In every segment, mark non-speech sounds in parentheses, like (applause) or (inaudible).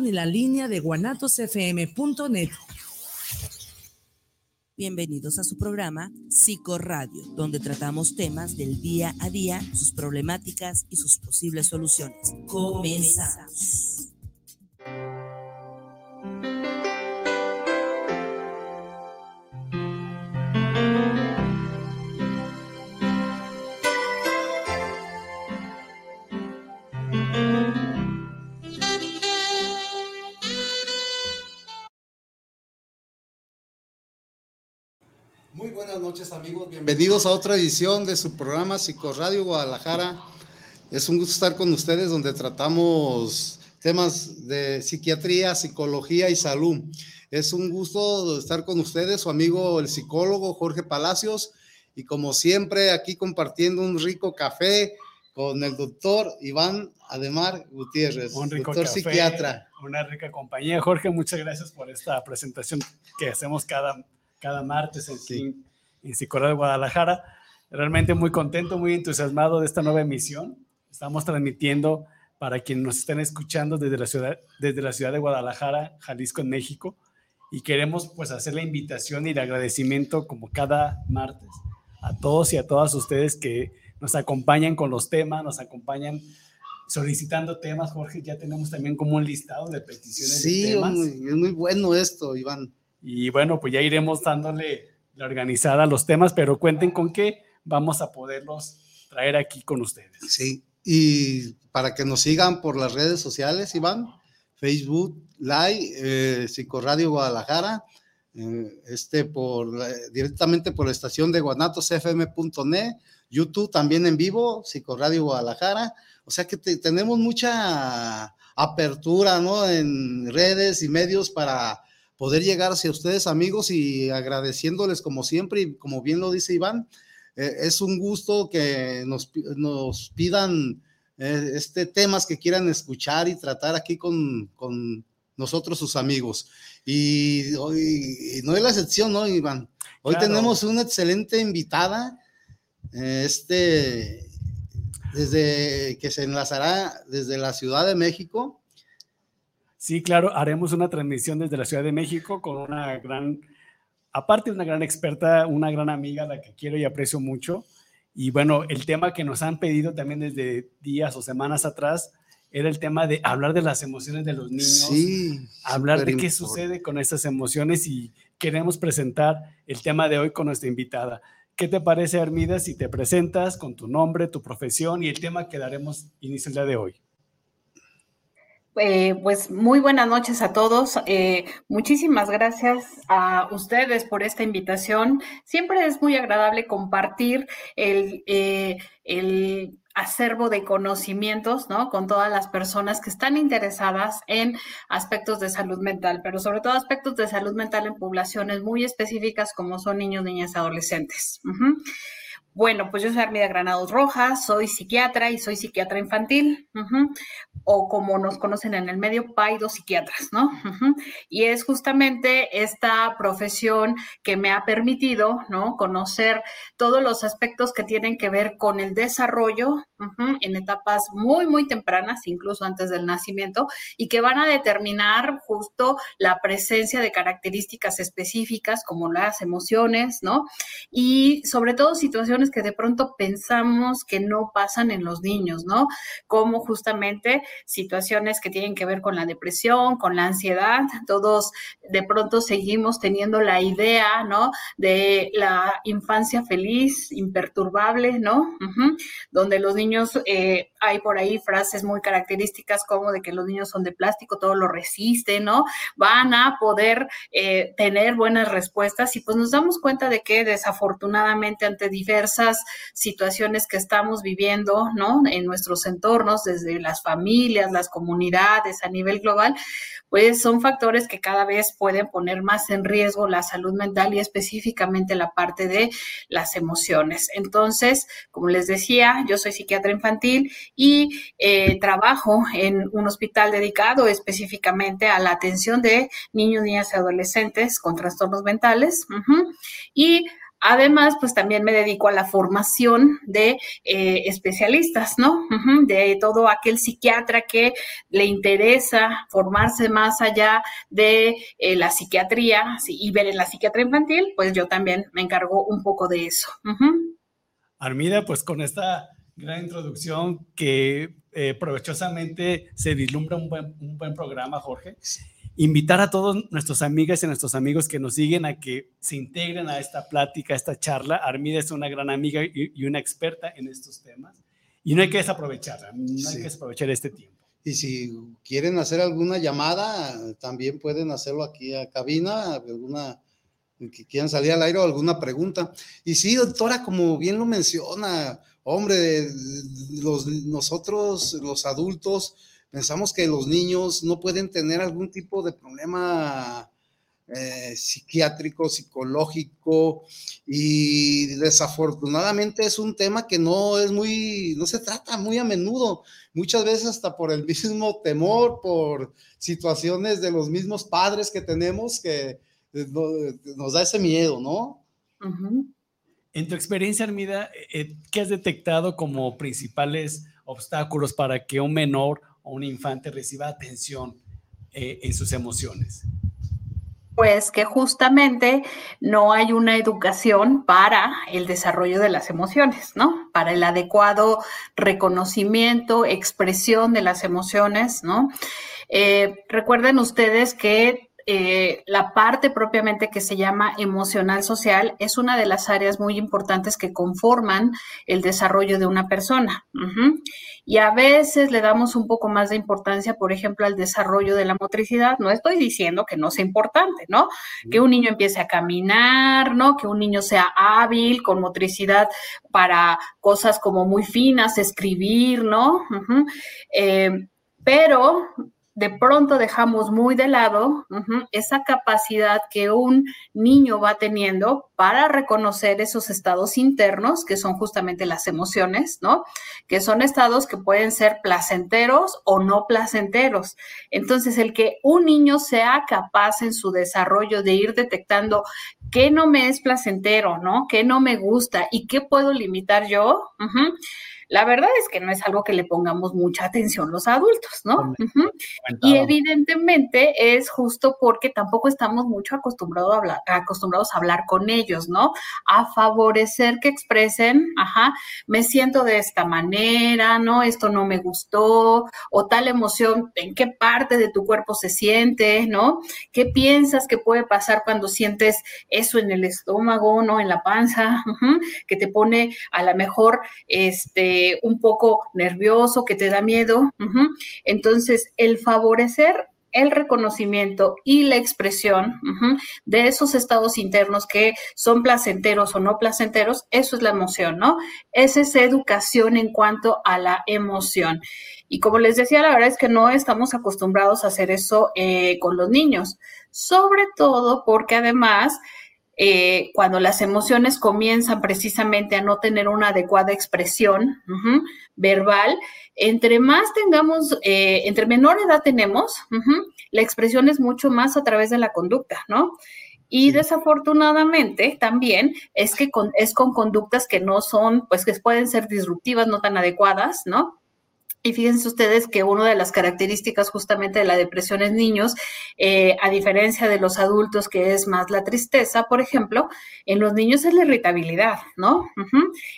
ni la línea de guanatosfm.net. Bienvenidos a su programa Psicoradio, donde tratamos temas del día a día, sus problemáticas y sus posibles soluciones. Comenzamos. Noches amigos, bienvenidos a otra edición de su programa Psicoradio Guadalajara. Es un gusto estar con ustedes donde tratamos temas de psiquiatría, psicología y salud. Es un gusto estar con ustedes, su amigo el psicólogo Jorge Palacios y como siempre aquí compartiendo un rico café con el doctor Iván Ademar Gutiérrez, un rico doctor psiquiatra. Una rica compañía. Jorge, muchas gracias por esta presentación que hacemos cada, cada martes en, sí en Psicología de Guadalajara. Realmente muy contento, muy entusiasmado de esta nueva emisión. Estamos transmitiendo para quienes nos estén escuchando desde la ciudad, desde la ciudad de Guadalajara, Jalisco, en México. Y queremos pues hacer la invitación y el agradecimiento como cada martes a todos y a todas ustedes que nos acompañan con los temas, nos acompañan solicitando temas. Jorge, ya tenemos también como un listado de peticiones. Sí, de temas. es muy bueno esto, Iván. Y bueno, pues ya iremos dándole organizada los temas, pero cuenten con que vamos a poderlos traer aquí con ustedes. Sí, y para que nos sigan por las redes sociales, Iván, Facebook Live, eh, Psicoradio Guadalajara, eh, este por directamente por la estación de guanatosfm.net, YouTube también en vivo, Psicoradio Guadalajara, o sea que tenemos mucha apertura, ¿no? En redes y medios para poder llegar hacia ustedes, amigos, y agradeciéndoles como siempre, y como bien lo dice Iván, eh, es un gusto que nos, nos pidan eh, este temas que quieran escuchar y tratar aquí con, con nosotros, sus amigos. Y, hoy no es la excepción, ¿no, Iván? Hoy tenemos una excelente invitada, eh, este, desde que se enlazará desde la Ciudad de México Sí, claro, haremos una transmisión desde la Ciudad de México con una gran, aparte de una gran experta, una gran amiga, la que quiero y aprecio mucho. Y bueno, el tema que nos han pedido también desde días o semanas atrás era el tema de hablar de las emociones de los niños, sí, hablar de qué sucede con estas emociones y queremos presentar el tema de hoy con nuestra invitada. ¿Qué te parece, Armida, si te presentas con tu nombre, tu profesión y el tema que daremos inicio el día de hoy? Eh, pues muy buenas noches a todos. Eh, muchísimas gracias a ustedes por esta invitación. Siempre es muy agradable compartir el, eh, el acervo de conocimientos, ¿no? Con todas las personas que están interesadas en aspectos de salud mental, pero sobre todo aspectos de salud mental en poblaciones muy específicas como son niños, niñas adolescentes. Bueno, pues yo soy Armida Granados Rojas, soy psiquiatra y soy psiquiatra infantil, o como nos conocen en el medio, paido psiquiatras, ¿no? Y es justamente esta profesión que me ha permitido, ¿no? Conocer todos los aspectos que tienen que ver con el desarrollo en etapas muy, muy tempranas, incluso antes del nacimiento, y que van a determinar justo la presencia de características específicas como las emociones, ¿no? Y sobre todo situaciones que de pronto pensamos que no pasan en los niños, ¿no? Como justamente situaciones que tienen que ver con la depresión, con la ansiedad. Todos de pronto seguimos teniendo la idea, ¿no? De la infancia feliz, imperturbable, ¿no? Donde los niños, eh, hay por ahí frases muy características como de que los niños son de plástico, todo lo resisten, ¿no? Van a poder eh, tener buenas respuestas y pues nos damos cuenta de que desafortunadamente ante diversas situaciones que estamos viviendo, ¿no? En nuestros entornos, desde las familias, las comunidades, a nivel global, pues son factores que cada vez pueden poner más en riesgo la salud mental y específicamente la parte de las emociones. Entonces, como les decía, yo soy psiquiatra infantil y eh, trabajo en un hospital dedicado específicamente a la atención de niños, niñas y adolescentes con trastornos mentales. Y Además, pues también me dedico a la formación de eh, especialistas, ¿no? de todo aquel psiquiatra que le interesa formarse más allá de eh, la psiquiatría y ver en la psiquiatría infantil, pues yo también me encargo un poco de eso. Armida, pues con esta gran introducción que eh, provechosamente se vislumbra un buen, un buen programa, Jorge invitar a todos nuestros amigas y nuestros amigos que nos siguen a que se integren a esta plática, a esta charla. Armida es una gran amiga y, una experta en estos temas y no hay que desaprovecharla, no hay que desaprovechar este tiempo. Y si quieren hacer alguna llamada, también pueden hacerlo aquí a cabina, alguna que quieran salir al aire o alguna pregunta. Y sí, doctora, como bien lo menciona, hombre, los, nosotros, los adultos, pensamos que los niños no pueden tener algún tipo de problema eh, psiquiátrico, psicológico, y desafortunadamente es un tema que no es muy, no se trata muy a menudo, muchas veces hasta por el mismo temor, por situaciones de los mismos padres que tenemos que nos da ese miedo, ¿no? En tu experiencia, Armida, eh, ¿qué has detectado como principales obstáculos para que un menor un infante reciba atención eh, en sus emociones? Pues que justamente no hay una educación para el desarrollo de las emociones, ¿no? Para el adecuado reconocimiento, expresión de las emociones, ¿no? Eh, recuerden ustedes que eh, la parte propiamente que se llama emocional social es una de las áreas muy importantes que conforman el desarrollo de una persona. Y a veces le damos un poco más de importancia, por ejemplo, al desarrollo de la motricidad. No estoy diciendo que no sea importante, ¿no? Que un niño empiece a caminar, ¿no? Que un niño sea hábil, con motricidad para cosas como muy finas, escribir, ¿no? Eh, pero de pronto dejamos muy de lado esa capacidad que un niño va teniendo para reconocer esos estados internos, que son justamente las emociones, ¿no? Que son estados que pueden ser placenteros o no placenteros. Entonces, el que un niño sea capaz en su desarrollo de ir detectando qué no me es placentero, ¿no? ¿Qué no me gusta y qué puedo limitar yo? La verdad es que no es algo que le pongamos mucha atención los adultos, ¿no? Y evidentemente es justo porque tampoco estamos mucho acostumbrados a, hablar, acostumbrados a hablar con ellos, ¿no? A favorecer que expresen, ajá, me siento de esta manera, ¿no? Esto no me gustó, o tal emoción, ¿en qué parte de tu cuerpo se siente, ¿no? ¿Qué piensas que puede pasar cuando sientes eso en el estómago, ¿no? En la panza, que te pone a lo mejor, este, un poco nervioso, que te da miedo. Entonces, el favorecer el reconocimiento y la expresión de esos estados internos que son placenteros o no placenteros, eso es la emoción, ¿no? Es esa educación en cuanto a la emoción. Y como les decía, la verdad es que no estamos acostumbrados a hacer eso eh, con los niños, sobre todo porque además eh, cuando las emociones comienzan precisamente a no tener una adecuada expresión verbal, entre más tengamos, eh, entre menor edad tenemos, la expresión es mucho más a través de la conducta, ¿no? Y desafortunadamente también es que es con conductas que no son, pues que pueden ser disruptivas, no tan adecuadas, ¿no? Y fíjense ustedes que una de las características justamente de la depresión en niños, eh, a diferencia de los adultos, que es más la tristeza, por ejemplo, en los niños es la irritabilidad, ¿no?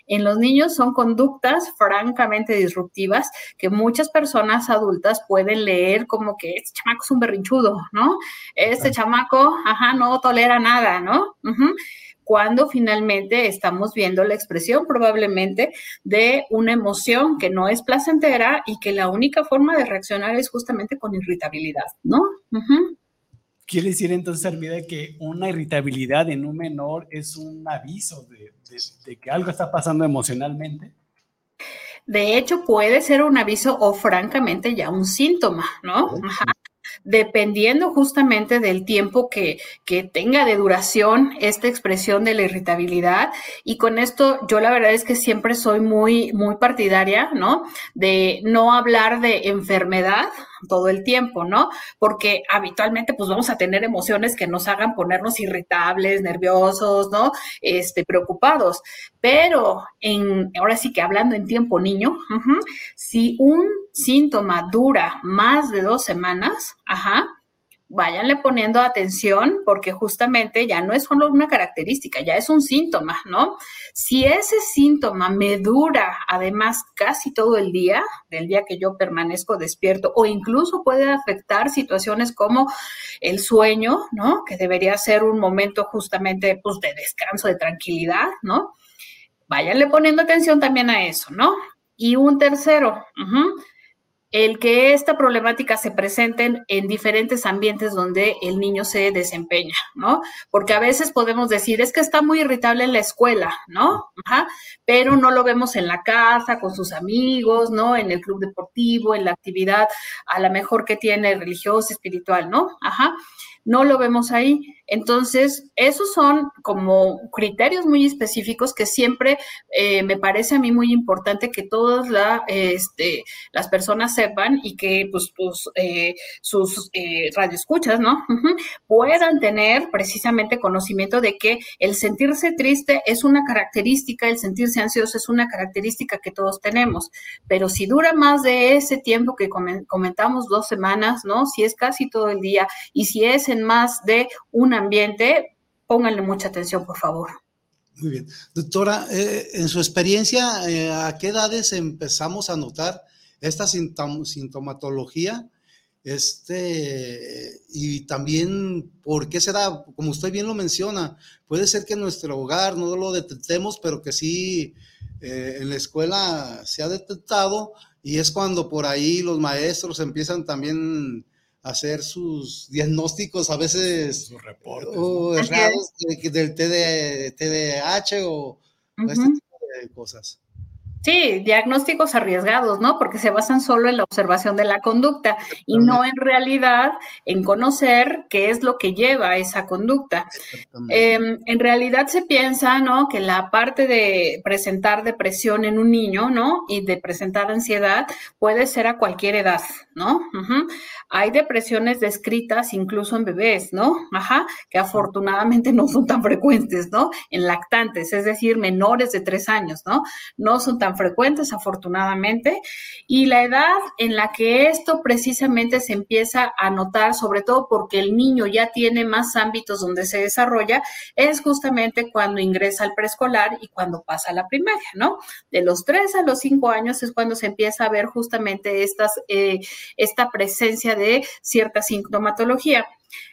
En los niños son conductas francamente disruptivas que muchas personas adultas pueden leer como que este chamaco es un berrinchudo, ¿no? Este chamaco, ajá, no tolera nada, ¿no? Cuando finalmente estamos viendo la expresión probablemente de una emoción que no es placentera y que la única forma de reaccionar es justamente con irritabilidad, ¿no? Quiere decir entonces, Armida, que una irritabilidad en un menor es un aviso de, que algo está pasando emocionalmente. De hecho, puede ser un aviso o francamente ya un síntoma, ¿no? Ajá dependiendo justamente del tiempo que, tenga de duración esta expresión de la irritabilidad. Y con esto yo la verdad es que siempre soy muy, muy partidaria, ¿no? De no hablar de enfermedad, todo el tiempo, ¿no? Porque habitualmente pues vamos a tener emociones que nos hagan ponernos irritables, nerviosos, ¿no? Este, preocupados. Pero en, ahora sí que hablando en tiempo niño, si un síntoma dura más de dos semanas, ajá, váyanle poniendo atención porque justamente ya no es solo una característica, ya es un síntoma, ¿no? Si ese síntoma me dura además casi todo el día, del día que yo permanezco despierto, o incluso puede afectar situaciones como el sueño, ¿no? Que debería ser un momento justamente pues, de descanso, de tranquilidad, ¿no? Váyanle poniendo atención también a eso, ¿no? Y un tercero, el que esta problemática se presente en, diferentes ambientes donde el niño se desempeña, ¿no? Porque a veces podemos decir, es que está muy irritable en la escuela, ¿no? Ajá, pero no lo vemos en la casa, con sus amigos, ¿no? En el club deportivo, en la actividad a la mejor que tiene religiosa, espiritual, ¿no? Ajá no lo vemos ahí. Entonces, esos son como criterios muy específicos que siempre eh, me parece a mí muy importante que todas la, este, las personas sepan y que pues, eh, sus eh, radioescuchas, ¿no? puedan tener precisamente conocimiento de que el sentirse triste es una característica, el sentirse ansioso es una característica que todos tenemos, pero si dura más de ese tiempo que comentamos, dos semanas, ¿no? Si es casi todo el día y si es en más de un ambiente, pónganle mucha atención, por favor. Muy bien. Doctora, eh, en su experiencia, eh, ¿a qué edades empezamos a notar esta sintomatología? Este, y también, ¿por qué será? Como usted bien lo menciona, puede ser que en nuestro hogar no lo detectemos, pero que sí eh, en la escuela se ha detectado y es cuando por ahí los maestros empiezan también hacer sus diagnósticos a veces sus reportes, o errados del TDAH o, este tipo de cosas. Sí, diagnósticos arriesgados, ¿no? Porque se basan solo en la observación de la conducta y no en realidad en conocer qué es lo que lleva a esa conducta. Em, en realidad se piensa, ¿no? Que la parte de presentar depresión en un niño, ¿no? Y de presentar ansiedad puede ser a cualquier edad, ¿no? Hay depresiones descritas incluso en bebés, ¿no? Ajá, que afortunadamente (laughs) no son tan frecuentes, ¿no? En lactantes, es decir, menores de tres años, ¿no? No son tan frecuentes, afortunadamente, y la edad en la que esto precisamente se empieza a notar, sobre todo porque el niño ya tiene más ámbitos donde se desarrolla, es justamente cuando ingresa al preescolar y cuando pasa a la primaria, ¿no? De los 3 a los 5 años es cuando se empieza a ver justamente estas, eh, esta presencia de cierta sintomatología.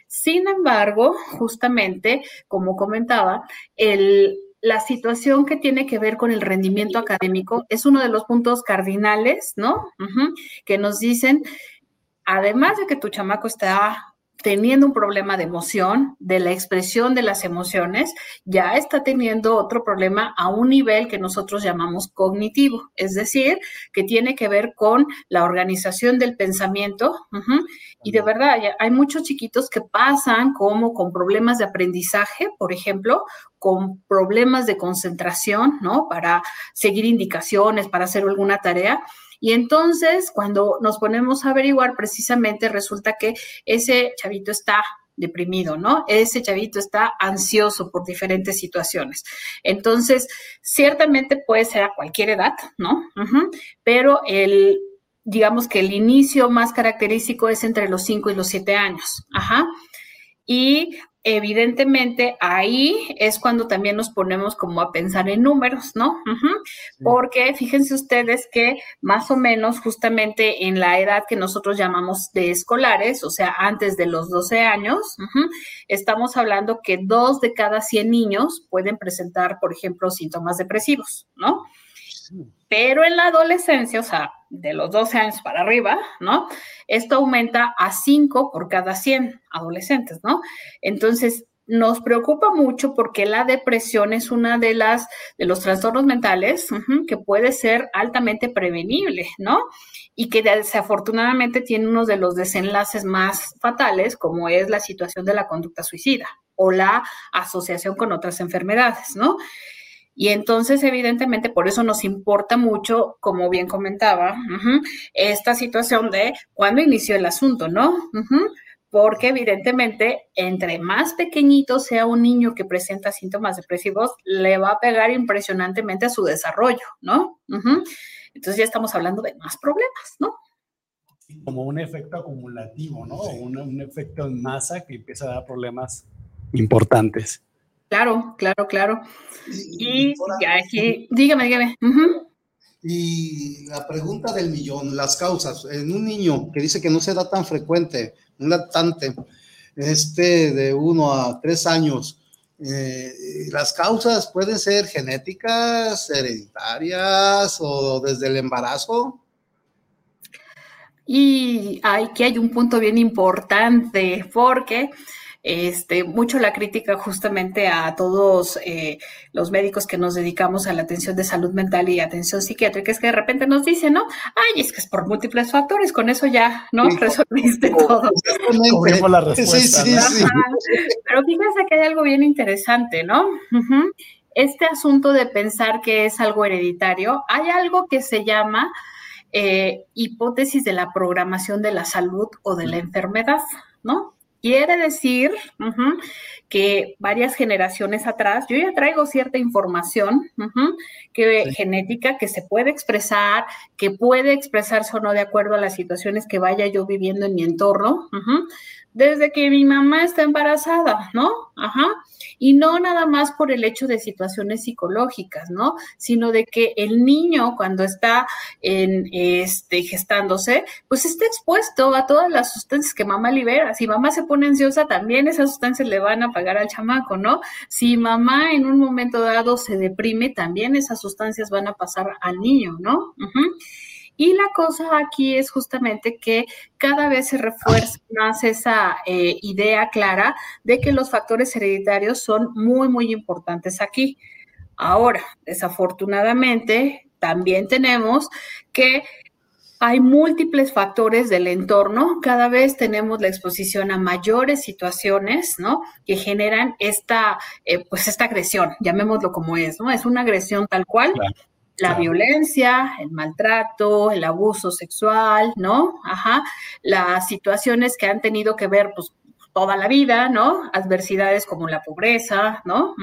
Sin embargo, justamente, como comentaba, la situación que tiene que ver con el rendimiento académico es uno de los puntos cardinales, ¿no? que nos dicen, además de que tu chamaco está teniendo un problema de emoción, de la expresión de las emociones, ya está teniendo otro problema a un nivel que nosotros llamamos cognitivo, es decir, que tiene que ver con la organización del pensamiento. Y de verdad, hay muchos chiquitos que pasan como con problemas de aprendizaje, por ejemplo, con problemas de concentración, ¿no? Para seguir indicaciones, para hacer alguna tarea y entonces, cuando nos ponemos a averiguar, precisamente resulta que ese chavito está deprimido, ¿no? Ese chavito está ansioso por diferentes situaciones. Entonces, ciertamente puede ser a cualquier edad, ¿no? Pero el, digamos que el inicio más característico es entre los 5 y los 7 años. Ajá. Y evidentemente ahí es cuando también nos ponemos como a pensar en números, ¿no? Porque fíjense ustedes que más o menos justamente en la edad que nosotros llamamos de escolares, o sea, antes de los 12 años, estamos hablando que dos de cada 100 niños pueden presentar, por ejemplo, síntomas depresivos, ¿no? Pero en la adolescencia, o sea, de los 12 años para arriba, ¿no? Esto aumenta a 5 por cada 100 adolescentes, ¿no? Entonces, nos preocupa mucho porque la depresión es una de las de los trastornos mentales que puede ser altamente prevenible, ¿no? Y que desafortunadamente tiene uno de los desenlaces más fatales, como es la situación de la conducta suicida o la asociación con otras enfermedades, ¿no? Y entonces, evidentemente, por eso nos importa mucho, como bien comentaba, esta situación de cuándo inició el asunto, ¿no? porque evidentemente entre más pequeñito sea un niño que presenta síntomas depresivos, le va a pegar impresionantemente a su desarrollo, ¿no? Entonces ya estamos hablando de más problemas, ¿no? Como un efecto acumulativo, ¿no? Un, un efecto en masa que empieza a dar problemas importantes. Claro, claro, claro. Y, aquí, dígame, dígame. Y la pregunta del millón, las causas, en un niño que dice que no se da tan frecuente, un lactante, este de uno a tres años, eh, las causas pueden ser genéticas, hereditarias o desde el embarazo. Y aquí hay un punto bien importante, porque este, mucho la crítica justamente a todos eh, los médicos que nos dedicamos a la atención de salud mental y atención psiquiátrica, es que de repente nos dicen, ¿no? Ay, es que es por múltiples factores, con eso ya, ¿no? Resolviste todo. la respuesta. Sí, sí, Pero fíjense que hay algo bien interesante, ¿no? Este asunto de pensar que es algo hereditario, hay algo que se llama eh, hipótesis de la programación de la salud o de la enfermedad, ¿no? Quiere decir que varias generaciones atrás, yo ya traigo cierta información que, genética que se puede expresar, que puede expresarse o no de acuerdo a las situaciones que vaya yo viviendo en mi entorno, desde que mi mamá está embarazada, ¿no? Ajá. Y no nada más por el hecho de situaciones psicológicas, ¿no? Sino de que el niño cuando está en este gestándose, pues está expuesto a todas las sustancias que mamá libera. Si mamá se pone ansiosa, también esas sustancias le van a pagar al chamaco, ¿no? Si mamá en un momento dado se deprime, también esas sustancias van a pasar al niño, ¿no? Y la cosa aquí es justamente que cada vez se refuerza más esa eh, idea clara de que los factores hereditarios son muy, muy importantes aquí. Ahora, desafortunadamente, también tenemos que hay múltiples factores del entorno. Cada vez tenemos la exposición a mayores situaciones, ¿no? Que generan esta, eh, pues esta agresión, llamémoslo como es, ¿no? Es una agresión tal cual la violencia, el maltrato, el abuso sexual, ¿no? Ajá, las situaciones que han tenido que ver, pues, toda la vida, ¿no? Adversidades como la pobreza, ¿no?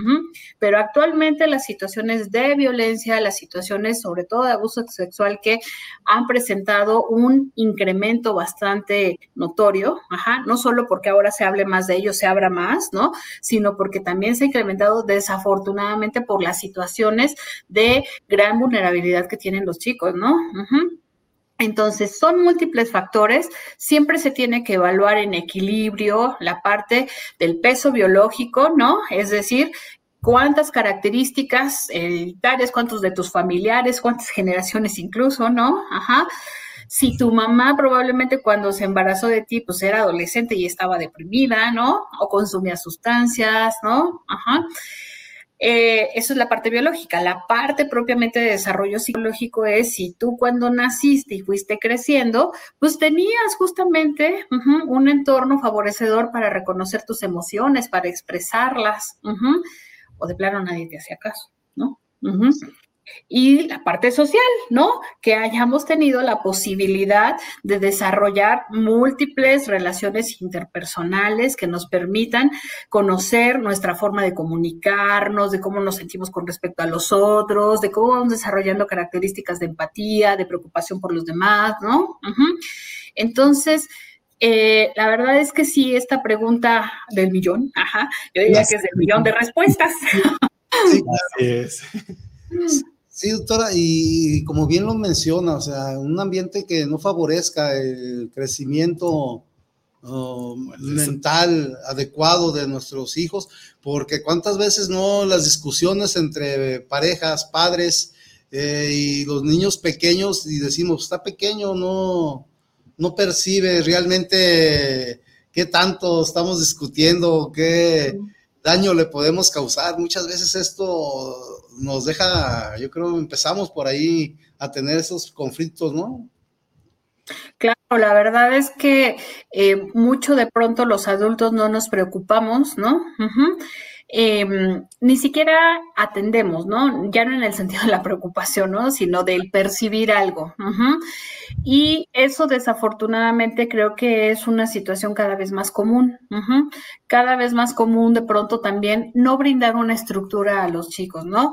Pero actualmente las situaciones de violencia, las situaciones sobre todo de abuso sexual que han presentado un incremento bastante notorio, ajá, no solo porque ahora se hable más de ello, se abra más, ¿no? Sino porque también se ha incrementado desafortunadamente por las situaciones de gran vulnerabilidad que tienen los chicos, ¿no? Entonces, son múltiples factores, siempre se tiene que evaluar en equilibrio la parte del peso biológico, ¿no? Es decir, cuántas características hereditarias, cuántos de tus familiares, cuántas generaciones incluso, ¿no? Ajá. Si tu mamá probablemente cuando se embarazó de ti, pues era adolescente y estaba deprimida, ¿no? O consumía sustancias, ¿no? Ajá. Eh, eso es la parte biológica. La parte propiamente de desarrollo psicológico es si tú cuando naciste y fuiste creciendo, pues tenías justamente un entorno favorecedor para reconocer tus emociones, para expresarlas, o de plano nadie te hacía caso, ¿no? Y la parte social, ¿no? Que hayamos tenido la posibilidad de desarrollar múltiples relaciones interpersonales que nos permitan conocer nuestra forma de comunicarnos, de cómo nos sentimos con respecto a los otros, de cómo vamos desarrollando características de empatía, de preocupación por los demás, ¿no? Entonces, eh, la verdad es que sí, esta pregunta del millón, ajá, yo diría que es del millón de respuestas. (laughs) Sí, así es. (laughs) Sí, doctora, y como bien lo menciona, o sea, un ambiente que no favorezca el crecimiento um, mental adecuado de nuestros hijos, porque cuántas veces no las discusiones entre parejas, padres eh, y los niños pequeños, y decimos, está pequeño, no, no percibe realmente qué tanto estamos discutiendo, qué daño le podemos causar. Muchas veces esto nos deja, yo creo, empezamos por ahí a tener esos conflictos, ¿no? Claro, la verdad es que eh, mucho de pronto los adultos no nos preocupamos, ¿no? Em, ni siquiera atendemos, ¿no? Ya no en el sentido de la preocupación, ¿no? Sino del percibir algo. Y eso desafortunadamente creo que es una situación cada vez más común. Cada vez más común de pronto también no brindar una estructura a los chicos, ¿no?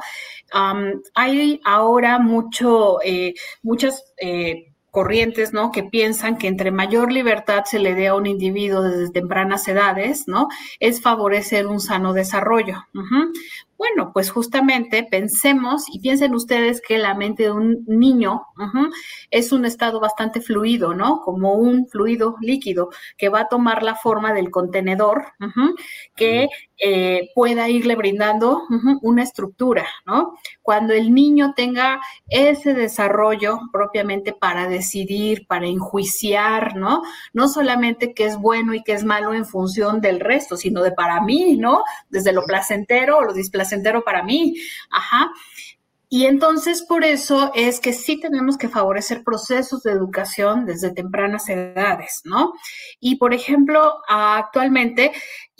hay ahora mucho, eh, muchas... Eh, corrientes, ¿no? Que piensan que entre mayor libertad se le dé a un individuo desde tempranas edades, ¿no? Es favorecer un sano desarrollo. Bueno, pues justamente pensemos y piensen ustedes que la mente de un niño es un estado bastante fluido, ¿no? Como un fluido líquido que va a tomar la forma del contenedor que eh, pueda irle brindando una estructura, ¿no? Cuando el niño tenga ese desarrollo propiamente para decidir, para enjuiciar, ¿no? No solamente qué es bueno y qué es malo en función del resto, sino de para mí, ¿no? Desde lo placentero o lo displacentero entero para mí. Ajá. Y entonces por eso es que sí tenemos que favorecer procesos de educación desde tempranas edades, ¿no? Y por ejemplo, actualmente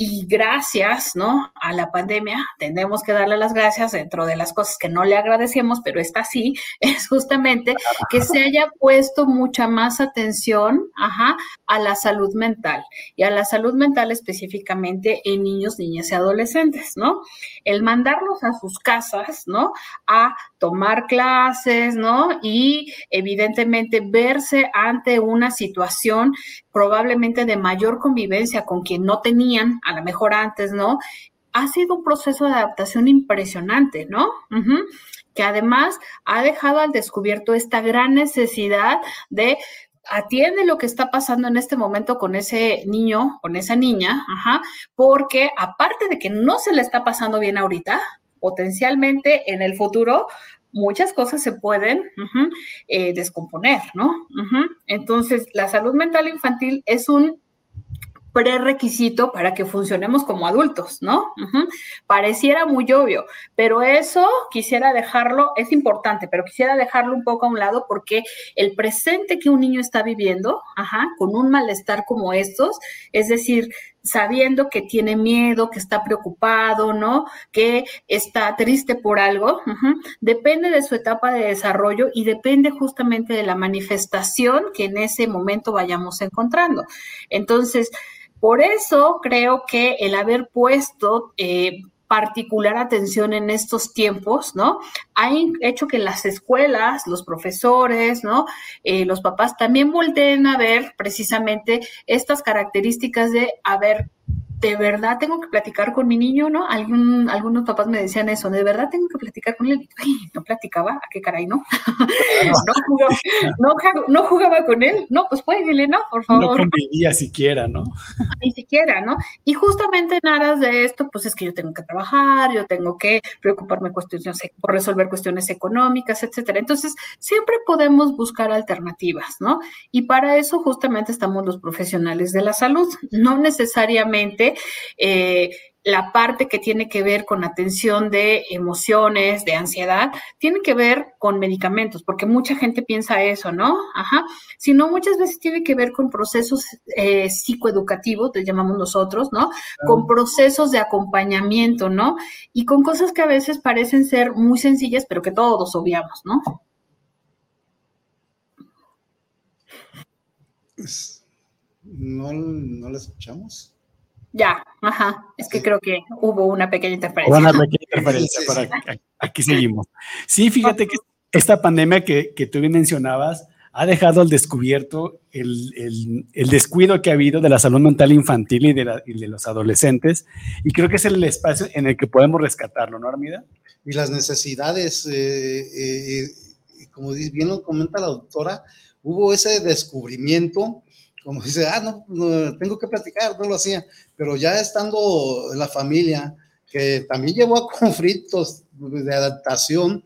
y gracias, ¿no? A la pandemia, tenemos que darle las gracias dentro de las cosas que no le agradecemos, pero esta sí, (laughs) es justamente que se haya puesto mucha más atención, a la salud mental y a la salud mental específicamente en niños, niñas y adolescentes, ¿no? El mandarlos a sus casas, ¿no? A tomar clases, ¿no? Y evidentemente verse ante una situación probablemente de mayor convivencia con quien no tenían, a lo mejor antes, ¿no? Ha sido un proceso de adaptación impresionante, ¿no? Que además ha dejado al descubierto esta gran necesidad de atiende lo que está pasando en este momento con ese niño, con esa niña, ajá, porque aparte de que no se le está pasando bien ahorita, potencialmente en el futuro muchas cosas se pueden eh, descomponer, ¿no? Entonces, la salud mental infantil es un prerequisito para que funcionemos como adultos, ¿no? Pareciera muy obvio, pero eso quisiera dejarlo, es importante, pero quisiera dejarlo un poco a un lado porque el presente que un niño está viviendo, ajá, con un malestar como estos, es decir, sabiendo que tiene miedo, que está preocupado, ¿no? Que está triste por algo, depende de su etapa de desarrollo y depende justamente de la manifestación que en ese momento vayamos encontrando. Entonces, por eso creo que el haber puesto eh, particular atención en estos tiempos, ¿no? Ha hecho que las escuelas, los profesores, ¿no? Eh, los papás también volteen a ver precisamente estas características de, a ver, de verdad tengo que platicar con mi niño, ¿no? Algún, algunos papás me decían eso, de verdad tengo que platicar con él. no platicaba, ¿a qué caray, no? (laughs) no, jugaba, con él, no, pues jueguele, ¿no? Por favor. No convivía siquiera, ¿no? (laughs) Ni siquiera, ¿no? Y justamente en aras de esto, pues es que yo tengo que trabajar, yo tengo que preocuparme cuestiones, por resolver cuestiones económicas, etcétera. Entonces, siempre podemos buscar alternativas, ¿no? Y para eso justamente estamos los profesionales de la salud, no necesariamente eh, la parte que tiene que ver con atención de emociones, de ansiedad, tiene que ver con medicamentos, porque mucha gente piensa eso, ¿no? Ajá. Sino muchas veces tiene que ver con procesos eh, psicoeducativos, te llamamos nosotros, ¿no? Con procesos de acompañamiento, ¿no? Y con cosas que a veces parecen ser muy sencillas, pero que todos obviamos, ¿no? Pues, no, no la escuchamos. Ya, ajá. Es que creo que hubo una pequeña interferencia. Una (laughs) pequeña interferencia, pero aquí, seguimos. Sí, fíjate que esta pandemia que, que tú bien mencionabas ha dejado al descubierto el, el, descuido que ha habido de la salud mental infantil y de, de, los adolescentes, y creo que es el espacio en el que podemos rescatarlo, ¿no, Armida? Y las necesidades, eh, eh, eh, como bien lo comenta la doctora, hubo ese descubrimiento como (laughs) dice, ah, no, tengo que platicar, no lo hacía, pero ya estando la familia, que también llevó a (laughs) conflictos de adaptación,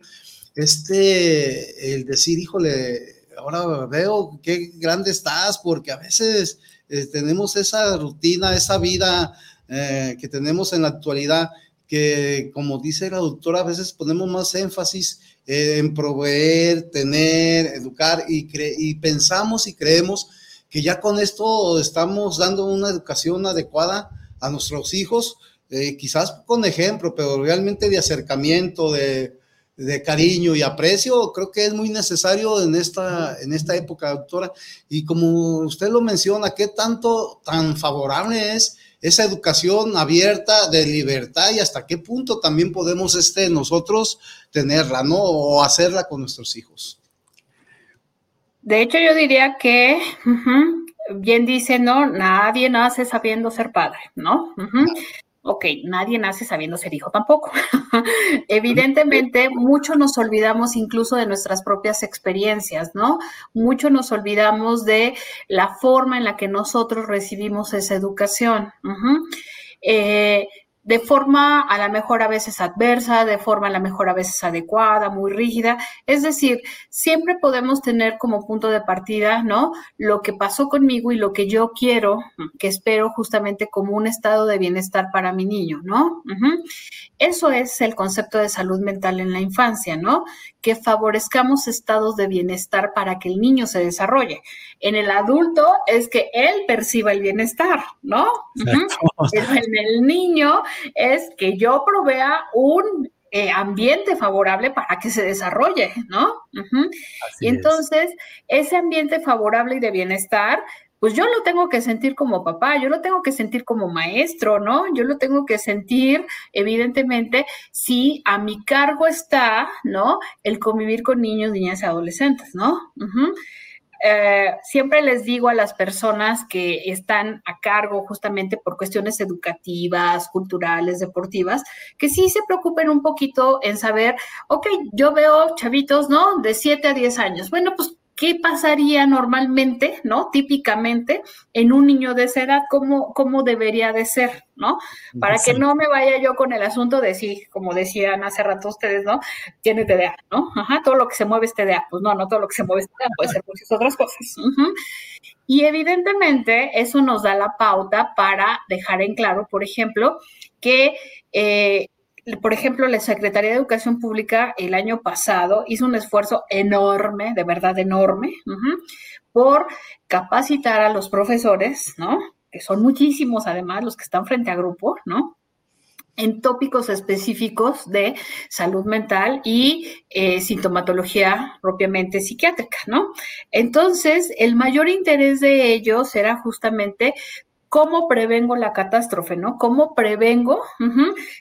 este, el decir, híjole, ahora veo qué grande estás, porque a veces eh, tenemos esa rutina, esa vida eh, que tenemos en la actualidad, que como dice la doctora, a veces ponemos más énfasis en proveer, tener, educar y, y pensamos y creemos que ya con esto estamos dando una educación adecuada a nuestros hijos, eh, quizás con ejemplo, pero realmente de acercamiento, de, de, cariño y aprecio, creo que es muy necesario en esta, en esta época, doctora. Y como usted lo menciona, ¿qué tanto tan favorable es esa educación abierta de libertad y hasta qué punto también podemos este, nosotros tenerla, ¿no? O hacerla con nuestros hijos. De hecho, yo diría que, bien dice, ¿no? Nadie nace sabiendo ser padre, ¿no? Ok, nadie nace sabiendo ser hijo tampoco. (laughs) Evidentemente, mucho nos olvidamos incluso de nuestras propias experiencias, ¿no? Mucho nos olvidamos de la forma en la que nosotros recibimos esa educación de forma a la mejor a veces adversa, de forma a la mejor a veces adecuada, muy rígida. Es decir, siempre podemos tener como punto de partida, ¿no? Lo que pasó conmigo y lo que yo quiero, que espero justamente como un estado de bienestar para mi niño, ¿no? Eso es el concepto de salud mental en la infancia, ¿no? Que favorezcamos estados de bienestar para que el niño se desarrolle. En el adulto es que él perciba el bienestar, ¿no? Pero en el niño es que yo provea un eh, ambiente favorable para que se desarrolle, ¿no? Y entonces, ese ambiente favorable y de bienestar pues yo lo tengo que sentir como papá, yo lo tengo que sentir como maestro, ¿no? Yo lo tengo que sentir, evidentemente, si a mi cargo está, ¿no? El convivir con niños, niñas y adolescentes, ¿no? Eh, siempre les digo a las personas que están a cargo justamente por cuestiones educativas, culturales, deportivas, que sí se preocupen un poquito en saber, ok, yo veo chavitos, ¿no? De 7 a 10 años. Bueno, pues ¿qué pasaría normalmente, ¿no? Típicamente en un niño de esa edad, ¿cómo, cómo debería de ser, ¿no? Para que no me vaya yo con el asunto de sí, como decían hace rato ustedes, ¿no? Tiene TDA, ¿no? Ajá, todo lo que se mueve es TDA. Pues no, no todo lo que se mueve es TDA, puede ser muchas otras cosas. Y evidentemente eso nos da la pauta para dejar en claro, por ejemplo, que eh, por ejemplo, la Secretaría de Educación Pública el año pasado hizo un esfuerzo enorme, de verdad enorme, por capacitar a los profesores, ¿no? Que son muchísimos además los que están frente a grupo, ¿no? en tópicos específicos de salud mental y eh, sintomatología propiamente psiquiátrica, ¿no? Entonces, el mayor interés de ellos era justamente ¿Cómo prevengo la catástrofe, no? ¿Cómo prevengo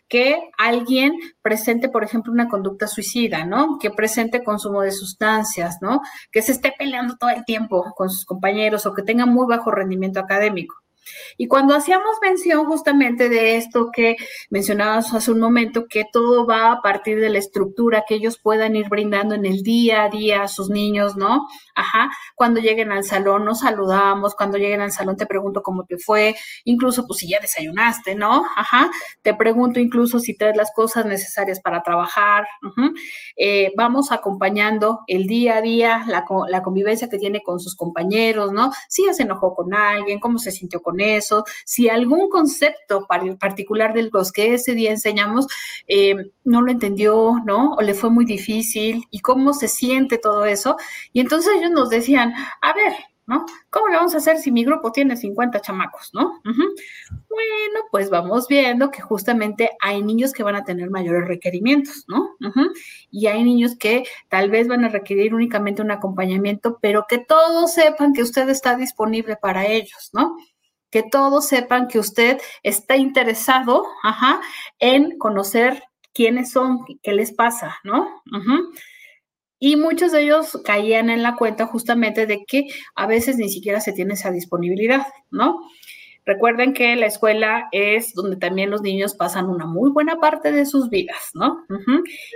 que alguien presente, por ejemplo, una conducta suicida, ¿no? Que presente consumo de sustancias, ¿no? Que se esté peleando todo el tiempo con sus compañeros o que tenga muy bajo rendimiento académico. Y cuando hacíamos mención justamente de esto que mencionabas hace un momento, que todo va a partir de la estructura que ellos puedan ir brindando en el día a día a sus niños, ¿no? Ajá, cuando lleguen al salón nos saludamos, cuando lleguen al salón te pregunto cómo te fue, incluso pues si ya desayunaste, ¿no? Ajá, te pregunto incluso si traes las cosas necesarias para trabajar, eh, vamos acompañando el día a día, la, la convivencia que tiene con sus compañeros, ¿no? Si ya se enojó con alguien, cómo se sintió con eso, si algún concepto particular de los que ese día enseñamos eh, no lo entendió, ¿no? O le fue muy difícil y cómo se siente todo eso. Y entonces ellos nos decían, a ver, ¿no? ¿Cómo le vamos a hacer si mi grupo tiene 50 chamacos, ¿no? Bueno, pues vamos viendo que justamente hay niños que van a tener mayores requerimientos, ¿no? Y hay niños que tal vez van a requerir únicamente un acompañamiento, pero que todos sepan que usted está disponible para ellos, ¿no? Que todos sepan que usted está interesado en conocer quiénes son, qué les pasa, ¿no? Y muchos de ellos caían en la cuenta justamente de que a veces ni siquiera se tiene esa disponibilidad, ¿no? Recuerden que la escuela es donde también los niños pasan una muy buena parte de sus vidas, ¿no?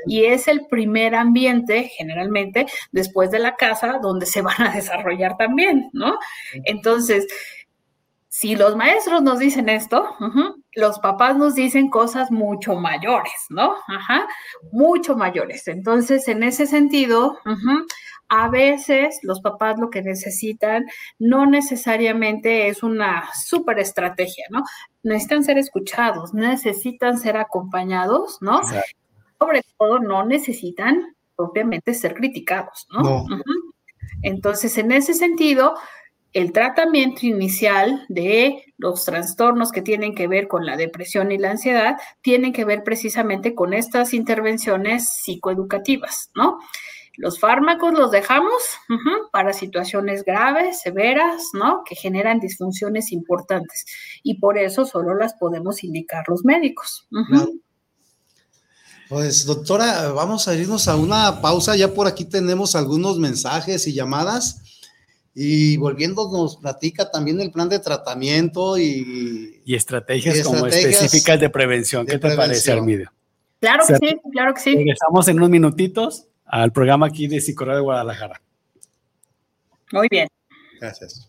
Y es el primer ambiente, generalmente, después de la casa, donde se van a (laughs) desarrollar también, ¿no? Entonces, si los maestros nos dicen esto, los papás nos dicen cosas mucho mayores, ¿no? Ajá, mucho mayores. Entonces, en ese sentido, a veces los papás lo que necesitan no necesariamente es una super estrategia, ¿no? Necesitan ser escuchados, necesitan ser acompañados, ¿no? Sobre todo, no necesitan propiamente ser criticados, ¿no? Entonces, en ese sentido, el tratamiento inicial de los trastornos que tienen que ver con la depresión y la ansiedad tienen que ver precisamente con estas intervenciones psicoeducativas, ¿no? Los fármacos los dejamos para situaciones graves, severas, ¿no? Que generan disfunciones importantes y por eso solo las podemos indicar los médicos. Pues doctora, vamos a irnos a una pausa. Ya por aquí tenemos algunos mensajes y llamadas. Y volviendo, nos platica también el plan de tratamiento y, y estrategias, como específicas de prevención. ¿Qué te parece, Armidio? Claro que sí, claro que sí. Regresamos en unos minutitos al programa aquí de Psicología de Guadalajara. Muy bien. Gracias.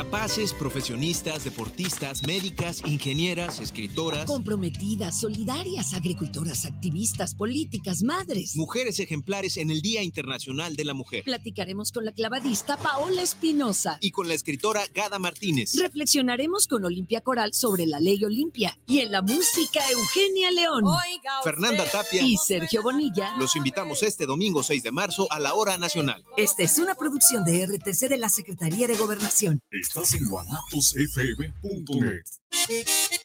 Capaces, profesionistas, deportistas, médicas, ingenieras, escritoras. Comprometidas, solidarias, agricultoras, activistas, políticas, madres. Mujeres ejemplares en el Día Internacional de la Mujer. Platicaremos con la clavadista Paola Espinosa. Y con la escritora Gada Martínez. Reflexionaremos con Olimpia Coral sobre la ley Olimpia. Y en la música, Eugenia León. Fernanda Tapia. Y Sergio Bonilla. Los invitamos este domingo 6 de marzo a la hora nacional. Esta es una producción de RTC de la Secretaría de Gobernación. Estás en guanatosfm.net.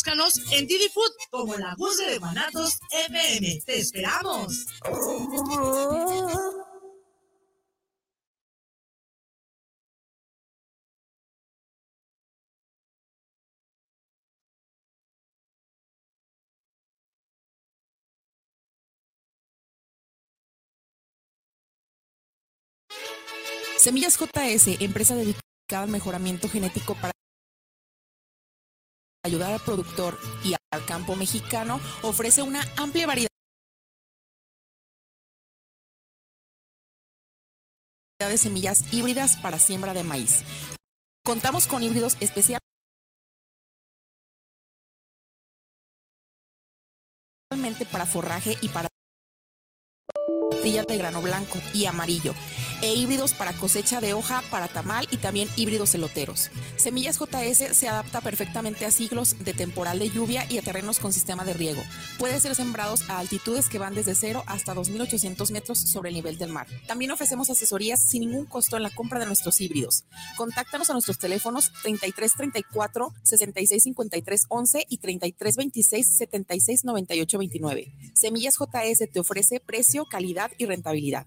búscanos en Didi Food como la Guzga de Guanatos FM. ¡Te esperamos! Semillas JS, empresa dedicada al mejoramiento genético para ayudar al productor y al campo mexicano, ofrece una amplia variedad de semillas híbridas para siembra de maíz. Contamos con híbridos especialmente para forraje y para tortillas de grano blanco y amarillo e híbridos para cosecha de hoja, para tamal y también híbridos eloteros. Semillas JS se adapta perfectamente a siglos de temporal de lluvia y a terrenos con sistema de riego. Puede ser sembrados a altitudes que van desde 0 hasta 2.800 metros sobre el nivel del mar. También ofrecemos asesorías sin ningún costo en la compra de nuestros híbridos. Contáctanos a nuestros teléfonos 3334 6653 11 y 3326 76 29. Semillas JS te ofrece precio, calidad y rentabilidad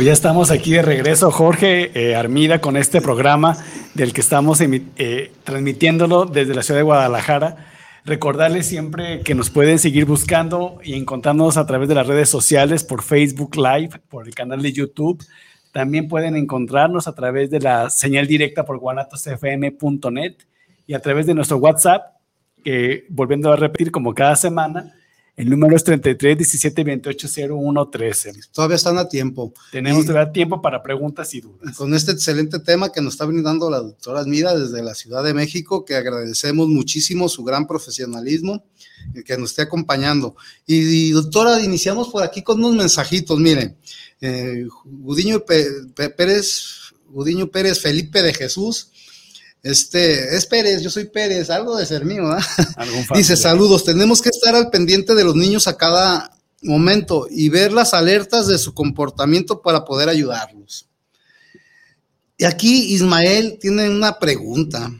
Pues ya estamos aquí de regreso, Jorge eh, Armida, con este programa del que estamos eh, transmitiéndolo desde la ciudad de Guadalajara. Recordarles siempre que nos pueden seguir buscando y encontrándonos a través de las redes sociales, por Facebook Live, por el canal de YouTube, También pueden encontrarnos a través de la señal directa por guanatosfm.net y a través de nuestro WhatsApp, que volviendo a repetir como cada semana, el número es 33 17 28 01 13. Todavía están a tiempo. Tenemos todavía tiempo para preguntas y dudas. Con este excelente tema que nos está brindando la doctora Mira desde la Ciudad de México, que agradecemos muchísimo su gran profesionalismo que nos esté acompañando. Y, doctora, iniciamos por aquí con unos mensajitos. Miren, eh, Gudiño Pérez, Gudiño Pérez Felipe de Jesús este, es Pérez, yo soy Pérez, algo de ser mío, (laughs) Dice, saludos, tenemos que estar al pendiente de los niños a cada momento y ver las alertas de su comportamiento para poder ayudarlos. Y aquí Ismael tiene una pregunta.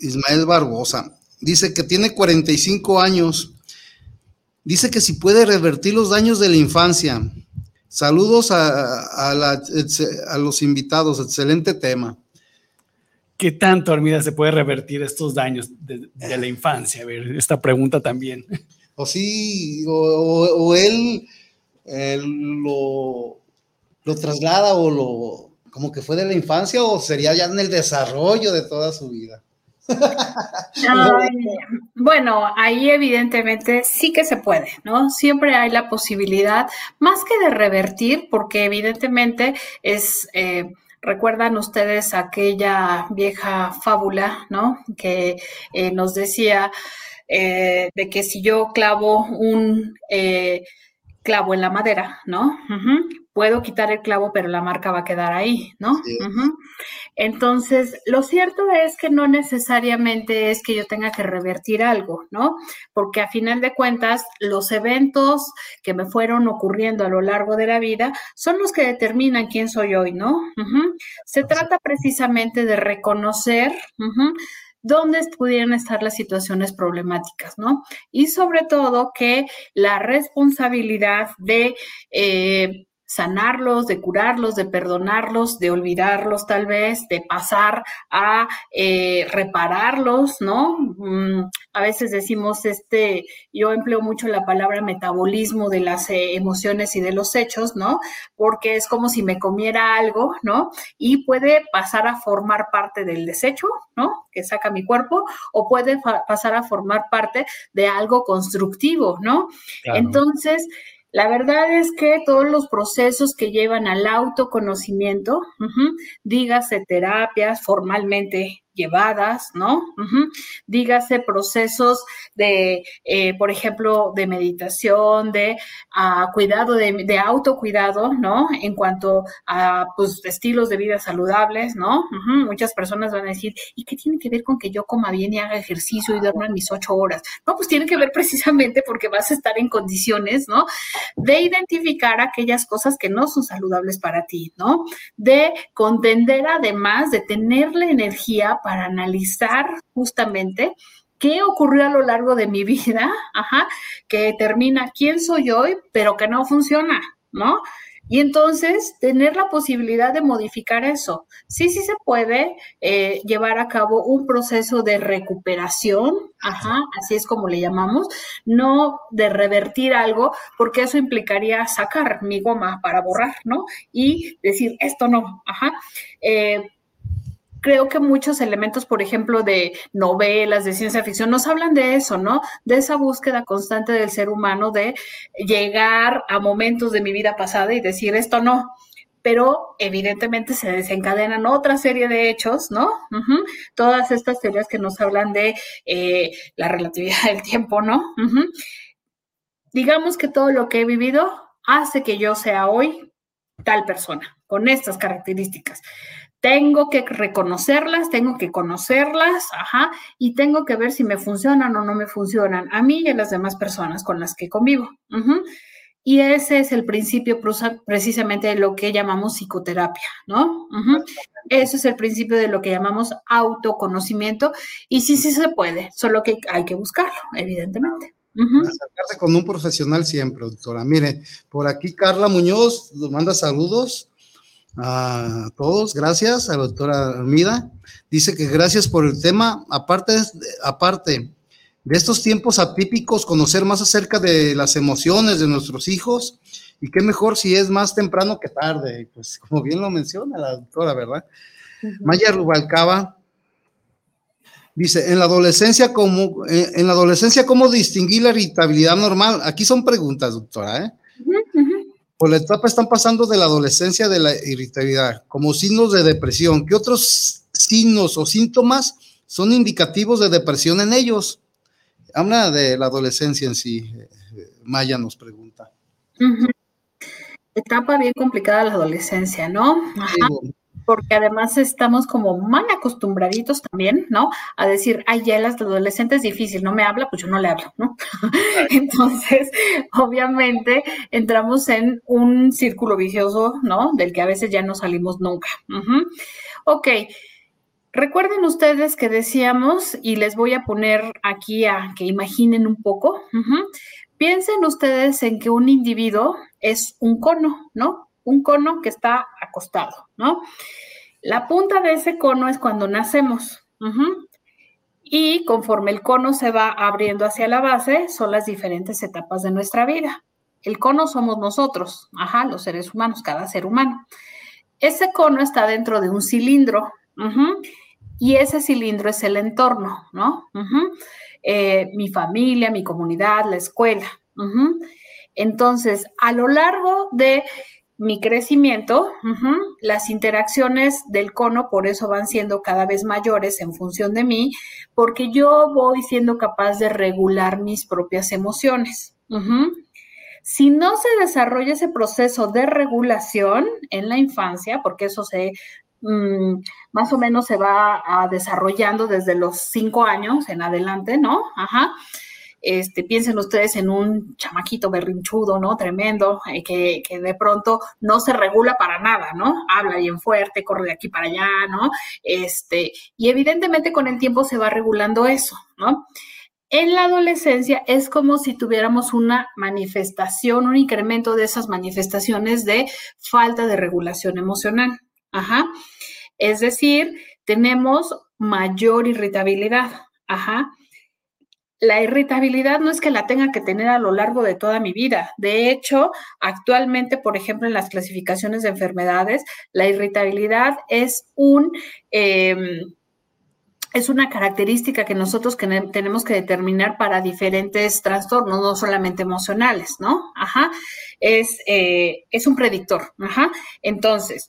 Ismael Barbosa dice que tiene 45 años. Dice que si puede revertir los daños de la infancia. Saludos a, a los invitados, excelente tema. ¿Qué tanto, Armida, se puede revertir estos daños de, la infancia? A ver, esta pregunta también. O sí, o, él, lo, lo, traslada o lo, como que fue de la infancia o sería ya en el desarrollo de toda su vida. (laughs) bueno, ahí evidentemente sí que se puede, ¿no? Siempre hay la posibilidad, más que de revertir, porque evidentemente es... Eh, ¿Recuerdan ustedes aquella vieja fábula, ¿no? Que eh, nos decía eh, de que si yo clavo un eh, clavo en la madera, ¿no? Puedo quitar el clavo, pero la marca va a quedar ahí, ¿no? Entonces, lo cierto es que no necesariamente es que yo tenga que revertir algo, ¿no? Porque a final de cuentas, los eventos que me fueron ocurriendo a lo largo de la vida son los que determinan quién soy hoy, ¿no? Se trata precisamente de reconocer dónde pudieran estar las situaciones problemáticas, ¿no? Y sobre todo que la responsabilidad de eh, sanarlos, de curarlos, de perdonarlos, de olvidarlos tal vez, de pasar a eh, repararlos, ¿no? Mm, a veces decimos, este, yo empleo mucho la palabra metabolismo de las eh, emociones y de los hechos, ¿no? Porque es como si me comiera algo, ¿no? Y puede pasar a formar parte del desecho, ¿no? Que saca mi cuerpo, o puede pasar a formar parte de algo constructivo, ¿no? Entonces, la verdad es que todos los procesos que llevan al autoconocimiento, dígase terapias formalmente llevadas, ¿no? Dígase procesos de, eh, por ejemplo, de meditación, de ah, cuidado, de, autocuidado, ¿no? En cuanto a, pues, estilos de vida saludables, ¿no? Muchas personas van a decir, ¿y qué tiene que ver con que yo coma bien y haga ejercicio y duerma mis ocho horas? No, pues tiene que ver precisamente porque vas a estar en condiciones, ¿no? De identificar aquellas cosas que no son saludables para ti, ¿no? De contender además de tenerle energía para analizar justamente qué ocurrió a lo largo de mi (laughs) vida, ajá, que determina quién soy hoy, pero que no funciona, ¿no? Y entonces tener la posibilidad de modificar eso. Sí, sí se puede eh, llevar a cabo un proceso de recuperación, ajá, así es como le llamamos, no de revertir algo, porque eso implicaría sacar mi goma para borrar, ¿no? Y decir, esto no, ajá. Eh, creo que muchos elementos, por ejemplo, de novelas, de ciencia ficción, nos hablan de eso, ¿no? De esa búsqueda constante del ser humano de llegar a momentos de mi vida pasada y decir esto no. Pero evidentemente se desencadenan otra serie de hechos, ¿no? Todas estas teorías que nos hablan de eh, la relatividad (laughs) del tiempo, ¿no? Digamos que todo lo que he vivido hace que yo sea hoy tal persona, con estas características tengo que reconocerlas, tengo que conocerlas, ajá, y tengo que ver si me funcionan o no me funcionan a mí y a las demás personas con las que convivo. Y ese es el principio precisamente de lo que llamamos psicoterapia, ¿no? Ese es el principio de lo que llamamos autoconocimiento y sí, sí se puede, solo que hay que buscarlo, evidentemente. Acercarse con un profesional siempre, doctora. Mire, por aquí Carla Muñoz nos manda saludos a todos, gracias a la doctora Armida. Dice que gracias por el tema. Aparte, aparte de estos tiempos atípicos, conocer más acerca de las emociones de nuestros hijos Y qué mejor si es más temprano que tarde, pues como bien lo menciona la doctora, ¿verdad? Maya Rubalcaba dice, en la adolescencia, ¿cómo, eh, en la adolescencia, ¿cómo distinguir la irritabilidad normal? Aquí son preguntas, doctora, ¿eh? Por la etapa están pasando de la adolescencia de la irritabilidad, como signos de depresión. ¿Qué otros signos o síntomas son indicativos de depresión en ellos? Habla de la adolescencia en sí, eh, Maya nos pregunta. Etapa bien complicada la adolescencia, ¿no? Ajá porque además estamos como mal acostumbraditos también, ¿no? A decir, ay, ya el adolescente es difícil, no me habla, pues yo no le hablo, ¿no? (laughs) Entonces, obviamente, entramos en un círculo vicioso, ¿no? Del que a veces ya no salimos nunca. Ok. Recuerden ustedes que decíamos, y les voy a poner aquí a que imaginen un poco, piensen ustedes en que un individuo es un cono, ¿no? Un cono que está acostado, ¿no? La punta de ese cono es cuando nacemos. Y conforme el cono se va abriendo hacia la base, son las diferentes etapas de nuestra vida. El cono somos nosotros, ajá, los seres humanos, cada ser humano. Ese cono está dentro de un cilindro, y ese cilindro es el entorno, ¿no? Eh, mi familia, mi comunidad, la escuela. Entonces, a lo largo de mi crecimiento, las interacciones del cono por eso van siendo cada vez mayores en función de mí, porque yo voy siendo capaz de regular mis propias emociones. Si no se desarrolla ese proceso de regulación en la infancia, porque eso se mm, más o menos se va desarrollando desde los cinco años en adelante, ¿no? Ajá este, piensen ustedes en un chamaquito berrinchudo, ¿no? Tremendo, eh, que, que, de pronto no se regula para nada, ¿no? Habla bien fuerte, corre de aquí para allá, ¿no? Este, y evidentemente con el tiempo se va regulando eso, ¿no? En la adolescencia es como si tuviéramos una manifestación, un incremento de esas manifestaciones de falta de regulación emocional. Ajá. Es decir, tenemos mayor irritabilidad. Ajá la irritabilidad no es que la tenga que tener a lo largo de toda mi vida. De hecho, actualmente, por ejemplo, en las clasificaciones de enfermedades, la irritabilidad es un... Em, es una característica que nosotros tenemos que determinar para diferentes trastornos, no solamente emocionales, ¿no? Ajá. Es, eh, es un predictor. Ajá. Entonces,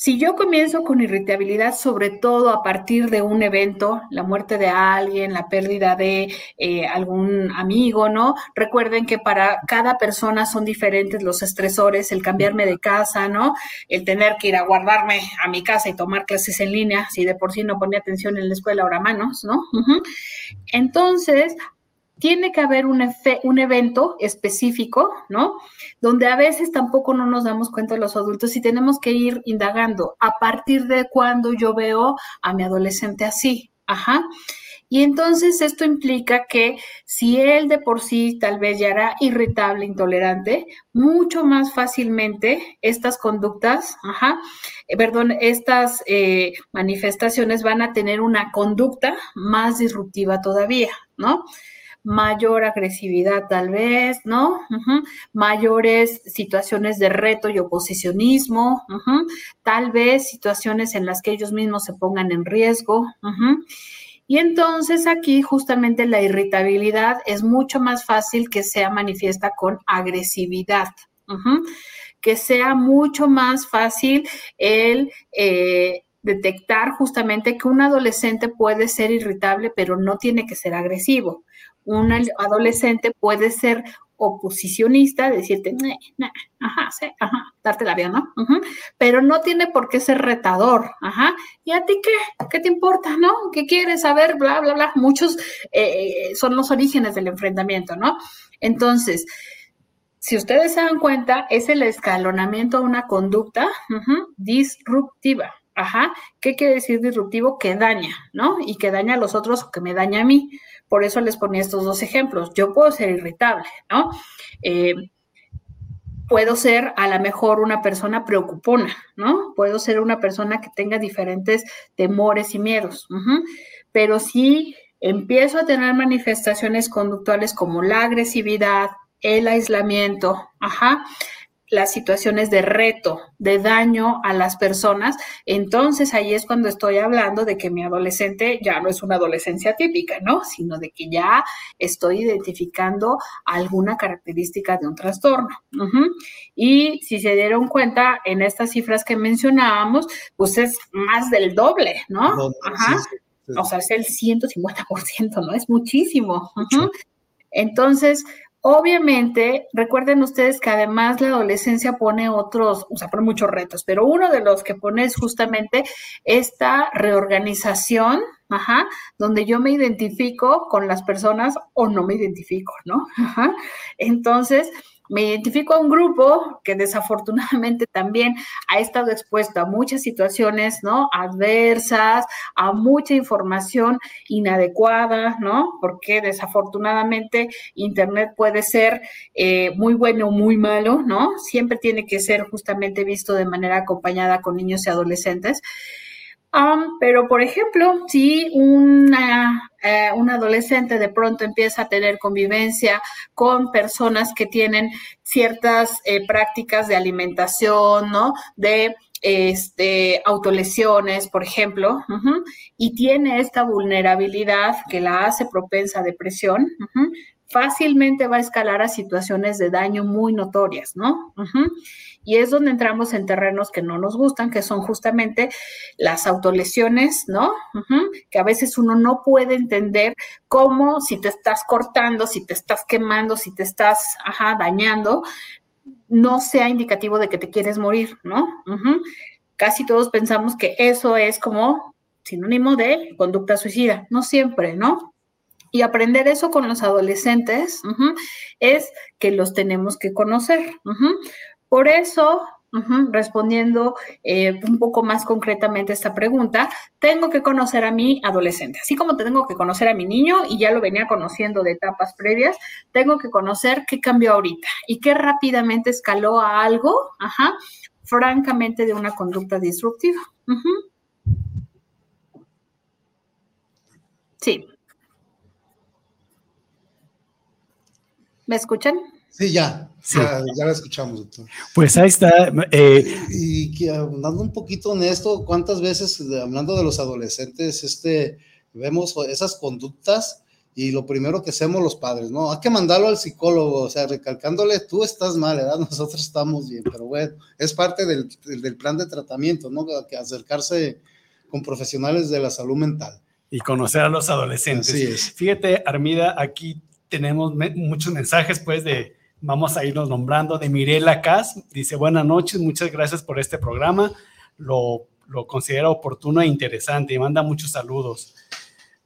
si yo comienzo con irritabilidad, sobre todo a partir de un evento, la muerte de alguien, la pérdida de eh, algún amigo, ¿no? Recuerden que para cada persona son diferentes los estresores, el cambiarme de casa, ¿no? El tener que ir a guardarme a mi casa y tomar clases en línea, si de por sí no ponía atención en la escuela, ahora manos, ¿no? Entonces, tiene que haber un, un evento específico, ¿no? Donde a veces tampoco no nos damos cuenta los adultos y tenemos que ir indagando a partir de cuando yo veo a mi adolescente así. Ajá. Y entonces esto implica que si él de por sí tal vez ya era irritable, intolerante, mucho más fácilmente estas conductas, ajá, eh, perdón, estas eh, manifestaciones van a tener una conducta más disruptiva todavía, ¿no? Mayor agresividad tal vez, ¿no? Mayores situaciones de reto y oposicionismo, tal vez situaciones en las que ellos mismos se pongan en riesgo. Y entonces aquí justamente la irritabilidad es mucho más fácil que sea manifiesta con agresividad. Que sea mucho más fácil el eh, detectar justamente que un adolescente puede ser irritable, pero no tiene que ser agresivo un adolescente puede ser oposicionista, decirte, ajá, ajá, darte la vida, ¿no? Pero no tiene por qué ser retador, ajá. ¿Y a ti qué? ¿Qué te importa, no? ¿Qué quieres saber? Bla, bla, bla. Muchos eh, son los orígenes del enfrentamiento, ¿no? Entonces, si ustedes se dan cuenta, es el escalonamiento a una conducta disruptiva. Ajá. ¿Qué quiere decir disruptivo? Que daña, ¿no? Y que daña a los otros o que me daña a mí. Por eso les ponía estos dos ejemplos. Yo puedo ser irritable, ¿no? Eh, puedo ser a lo mejor una persona preocupona, ¿no? Puedo ser una persona que tenga diferentes temores y miedos. Pero si empiezo a tener manifestaciones conductuales como la agresividad, el aislamiento, ajá, las situaciones de reto, de daño a las personas, entonces ahí es cuando estoy hablando de que mi adolescente ya no es una adolescencia típica, ¿no? Sino de que ya estoy identificando alguna característica de un trastorno. Y si se dieron cuenta, en estas cifras que mencionábamos, pues es más del doble, ¿no? Ajá. O sea, es el 150%, ¿no? Es muchísimo. Entonces, Obviamente, recuerden ustedes que además la adolescencia pone otros, o sea, pone muchos retos, pero uno de los que pone es justamente esta reorganización, ajá, donde yo me identifico con las personas o no me identifico, ¿no? Ajá. Entonces, me identifico a un grupo que desafortunadamente (laughs) también ha estado expuesto a muchas situaciones, ¿no? Adversas, a mucha información inadecuada, ¿no? Porque desafortunadamente Internet puede ser eh, muy bueno o muy malo, ¿no? Siempre tiene que ser justamente visto de manera acompañada con niños y adolescentes pero, por ejemplo, si una, eh, un adolescente de pronto empieza a tener convivencia con personas que tienen ciertas eh, prácticas de alimentación, ¿no? De este, autolesiones, por ejemplo, y tiene esta vulnerabilidad que la hace propensa a depresión, fácilmente va a escalar a situaciones de daño muy notorias, ¿no? Y es donde entramos en terrenos que no nos gustan, que son justamente las autolesiones, ¿no? Que a veces uno no puede entender cómo si te estás cortando, si te estás quemando, si te estás, ajá, dañando, no sea indicativo de que te quieres morir, ¿no? Casi todos pensamos que eso es como sinónimo de conducta suicida, no siempre, ¿no? Y aprender eso con los adolescentes es que los tenemos que conocer. Por eso, respondiendo eh, un poco más concretamente esta pregunta, tengo que conocer a mi adolescente, así como tengo que conocer a mi niño y ya lo venía conociendo de etapas previas, tengo que conocer qué cambió ahorita y qué rápidamente escaló a algo, francamente de una conducta disruptiva. Sí. ¿Me escuchan? Sí, ya, ya, la escuchamos, doctor. Pues ahí está. Eh, y que hablando un poquito en esto, ¿cuántas veces, hablando de los adolescentes, este, vemos esas conductas y lo primero que hacemos los padres, ¿no? Hay que mandarlo al psicólogo, o sea, recalcándole, tú estás mal, ¿verdad? (laughs) Nosotros estamos bien, pero bueno, es parte del, del plan de tratamiento, ¿no? Que acercarse con profesionales de la salud mental. Y conocer a los adolescentes. Así es. Fíjate, Armida, aquí tenemos muchos mensajes, pues, de Vamos a irnos nombrando de Mirela Cas. Dice, buenas noches, muchas gracias por este programa. Lo, considera oportuno e interesante y manda muchos saludos.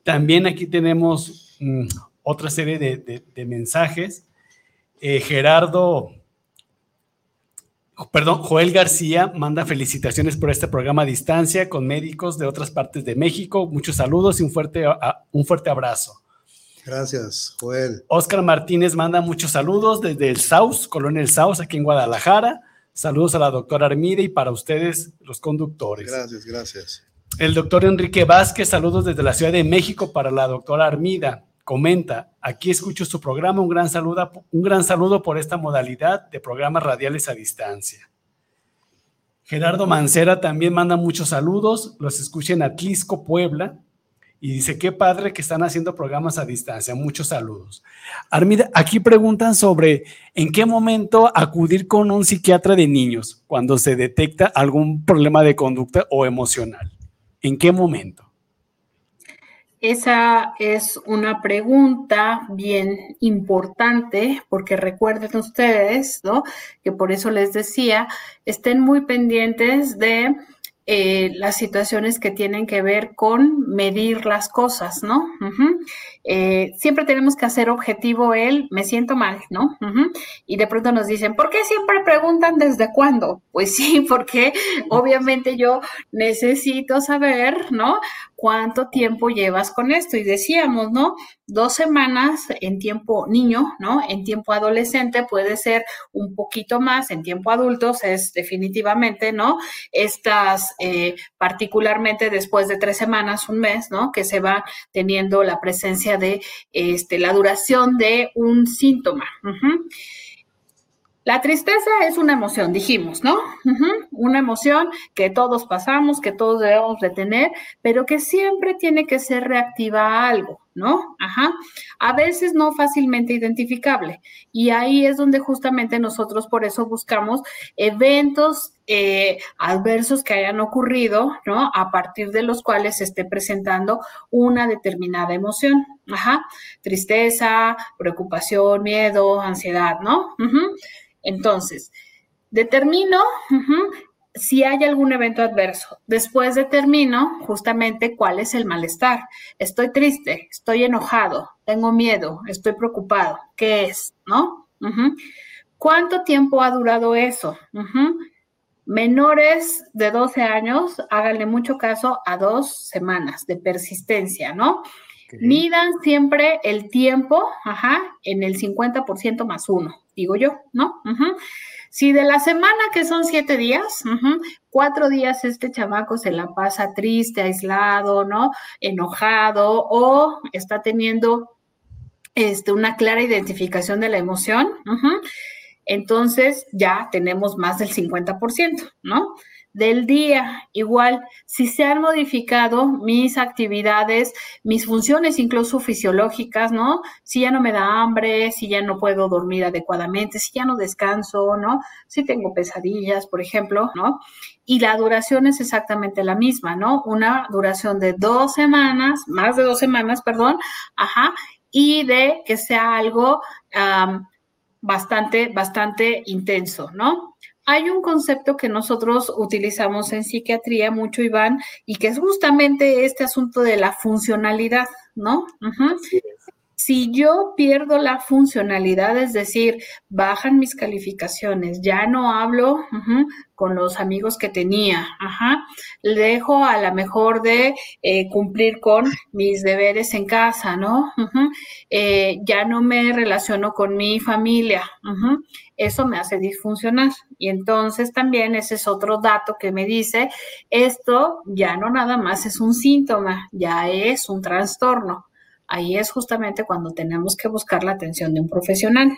También aquí tenemos mm, otra serie de, de, mensajes. Eh, Gerardo, perdón, Joel García manda felicitaciones por este programa a distancia con médicos de otras partes de México. Muchos saludos y un fuerte, un fuerte abrazo. Gracias, Joel. Oscar Martínez manda muchos saludos desde el Saus, Colonia El Saus, aquí en Guadalajara. Saludos a la doctora Armida y para ustedes, los conductores. Gracias, gracias. El doctor Enrique Vázquez, saludos desde la Ciudad de México para la doctora Armida. Comenta, aquí escucho su programa, un gran saludo, un gran saludo por esta modalidad de programas radiales a distancia. Gerardo Mancera también manda muchos saludos, los escucha en Atlisco, Puebla. Y dice, qué padre que están haciendo programas a distancia. Muchos saludos. Armida, aquí preguntan sobre en qué momento acudir con un psiquiatra de niños cuando se detecta algún problema de conducta o emocional. ¿En qué momento? Esa es una pregunta bien importante porque recuerden ustedes, ¿no? Que por eso les decía, estén muy pendientes de eh, las situaciones que tienen que ver con medir las cosas, ¿no? Eh, siempre tenemos que hacer objetivo el me siento mal, ¿no? Y de pronto nos dicen, ¿por qué siempre preguntan desde cuándo? Pues sí, (laughs) porque obviamente yo necesito saber, ¿no? cuánto tiempo llevas con esto. Y decíamos, ¿no? Dos semanas en tiempo niño, ¿no? En tiempo adolescente puede ser un poquito más, en tiempo adultos es definitivamente, ¿no? Estas, eh, particularmente después de tres semanas, un mes, ¿no? Que se va teniendo la presencia de este, la duración de un síntoma. La tristeza es una emoción, dijimos, ¿no? Una emoción que todos pasamos, que todos debemos de tener, pero que siempre tiene que ser reactiva a algo, ¿no? Ajá. A veces no fácilmente identificable. Y ahí es donde justamente nosotros por eso buscamos eventos eh, adversos que hayan ocurrido, ¿no? A partir de los cuales se esté presentando una determinada emoción. Ajá. Tristeza, preocupación, miedo, ansiedad, ¿no? Entonces, determino si hay algún evento adverso. Después determino justamente cuál es el malestar. Estoy triste, estoy enojado, tengo miedo, estoy preocupado. ¿Qué es? ¿No? ¿Cuánto tiempo ha durado eso? Menores de 12 años, háganle mucho caso a dos semanas de persistencia, ¿no? Midan siempre el tiempo, ajá, en el 50% más uno digo yo, ¿no? Si de la semana, que son siete días, cuatro días este chamaco se la pasa triste, aislado, ¿no? Enojado o está teniendo este, una clara identificación de la emoción, entonces ya tenemos más del 50%, ¿no? Del día. Igual, si se han modificado mis actividades, mis funciones incluso fisiológicas, ¿no? Si ya no me da hambre, si ya no puedo dormir adecuadamente, si ya no descanso, ¿no? Si tengo pesadillas, por ejemplo, ¿no? Y la duración es exactamente la misma, ¿no? Una duración de dos semanas, más de dos semanas, perdón, ajá, y de que sea algo bastante, bastante intenso, ¿no? Hay un concepto que nosotros utilizamos en psiquiatría mucho, Iván, y que es justamente este asunto de la funcionalidad, ¿no? Si yo pierdo la funcionalidad, es decir, bajan mis calificaciones, ya no hablo con los amigos que tenía, ajá, dejo a la mejor de eh, cumplir con mis deberes en casa, ¿no? Eh, ya no me relaciono con mi familia, eso me hace disfuncionar. Y entonces también ese es otro dato que me dice, esto ya no nada más es un síntoma, ya es un trastorno ahí es justamente cuando tenemos que buscar la atención de un profesional.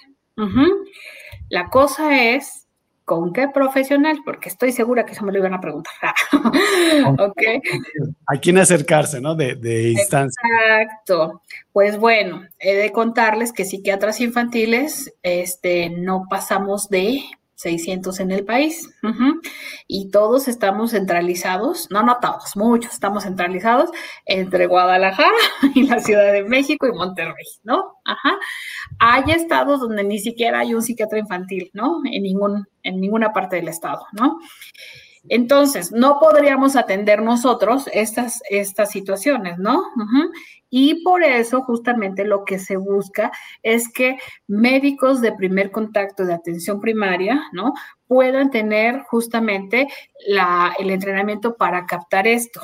La cosa es, ¿con qué profesional? Porque estoy segura que eso me lo iban a preguntar. (laughs) okay. ¿A quién acercarse, no? De, de instancia. Exacto. Pues bueno, he de contarles que psiquiatras infantiles este, no pasamos de 600 en el país. Y todos estamos centralizados, no, no todos, muchos estamos centralizados entre Guadalajara (laughs) y la Ciudad de México y Monterrey, ¿no? Ajá. Hay estados donde ni siquiera hay un psiquiatra infantil, ¿no? En, ningún, en ninguna parte del estado, ¿no? Entonces, no podríamos atender nosotros estas, estas situaciones, ¿no? Y por eso justamente lo que se busca es que médicos de primer contacto de atención primaria, ¿no? Puedan tener justamente la, el entrenamiento para captar esto.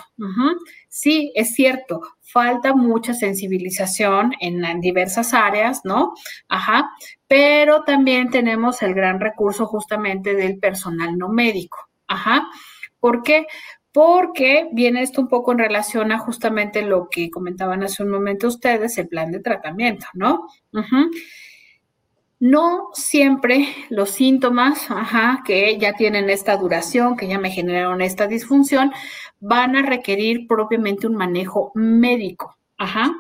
Sí, es cierto, falta mucha sensibilización en, en diversas áreas, ¿no? Ajá, pero también tenemos el gran recurso justamente del personal no médico. Ajá. ¿Por qué? Porque viene esto un poco en relación a justamente lo que comentaban hace un momento ustedes, el plan de tratamiento, ¿no? No siempre los síntomas, ajá, que ya tienen esta duración, que ya me generaron esta disfunción, van a requerir propiamente un manejo médico, ajá.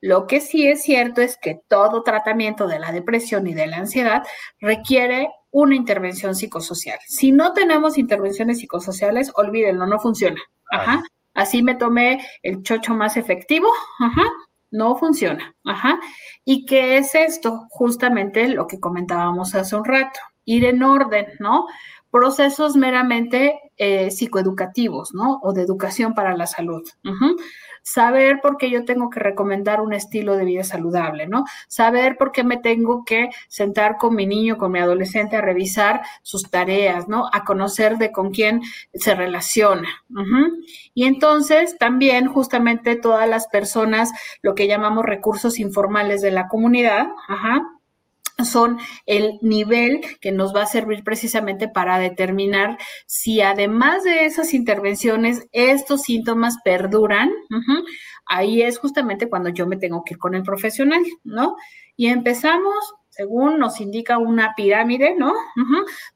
Lo que sí es cierto es que todo tratamiento de la depresión y de la ansiedad requiere una intervención psicosocial. Si no tenemos intervenciones psicosociales, olvídenlo, no funciona. Ajá. Así me tomé el chocho más efectivo. Ajá. No funciona. Ajá. ¿Y qué es esto? Justamente lo que comentábamos hace un rato. Ir en orden, ¿no? Procesos meramente eh, psicoeducativos, ¿no? O de educación para la salud. Saber por qué yo tengo que recomendar un estilo de vida saludable, ¿no? Saber por qué me tengo que sentar con mi niño, con mi adolescente a revisar sus tareas, ¿no? A conocer de con quién se relaciona. Y entonces también justamente todas las personas, lo que llamamos recursos informales de la comunidad, ajá, son el nivel que nos va a servir precisamente para determinar si además de esas intervenciones estos síntomas perduran. Ahí es justamente cuando yo me tengo que ir con el profesional, ¿no? Y empezamos según nos indica una pirámide, ¿no?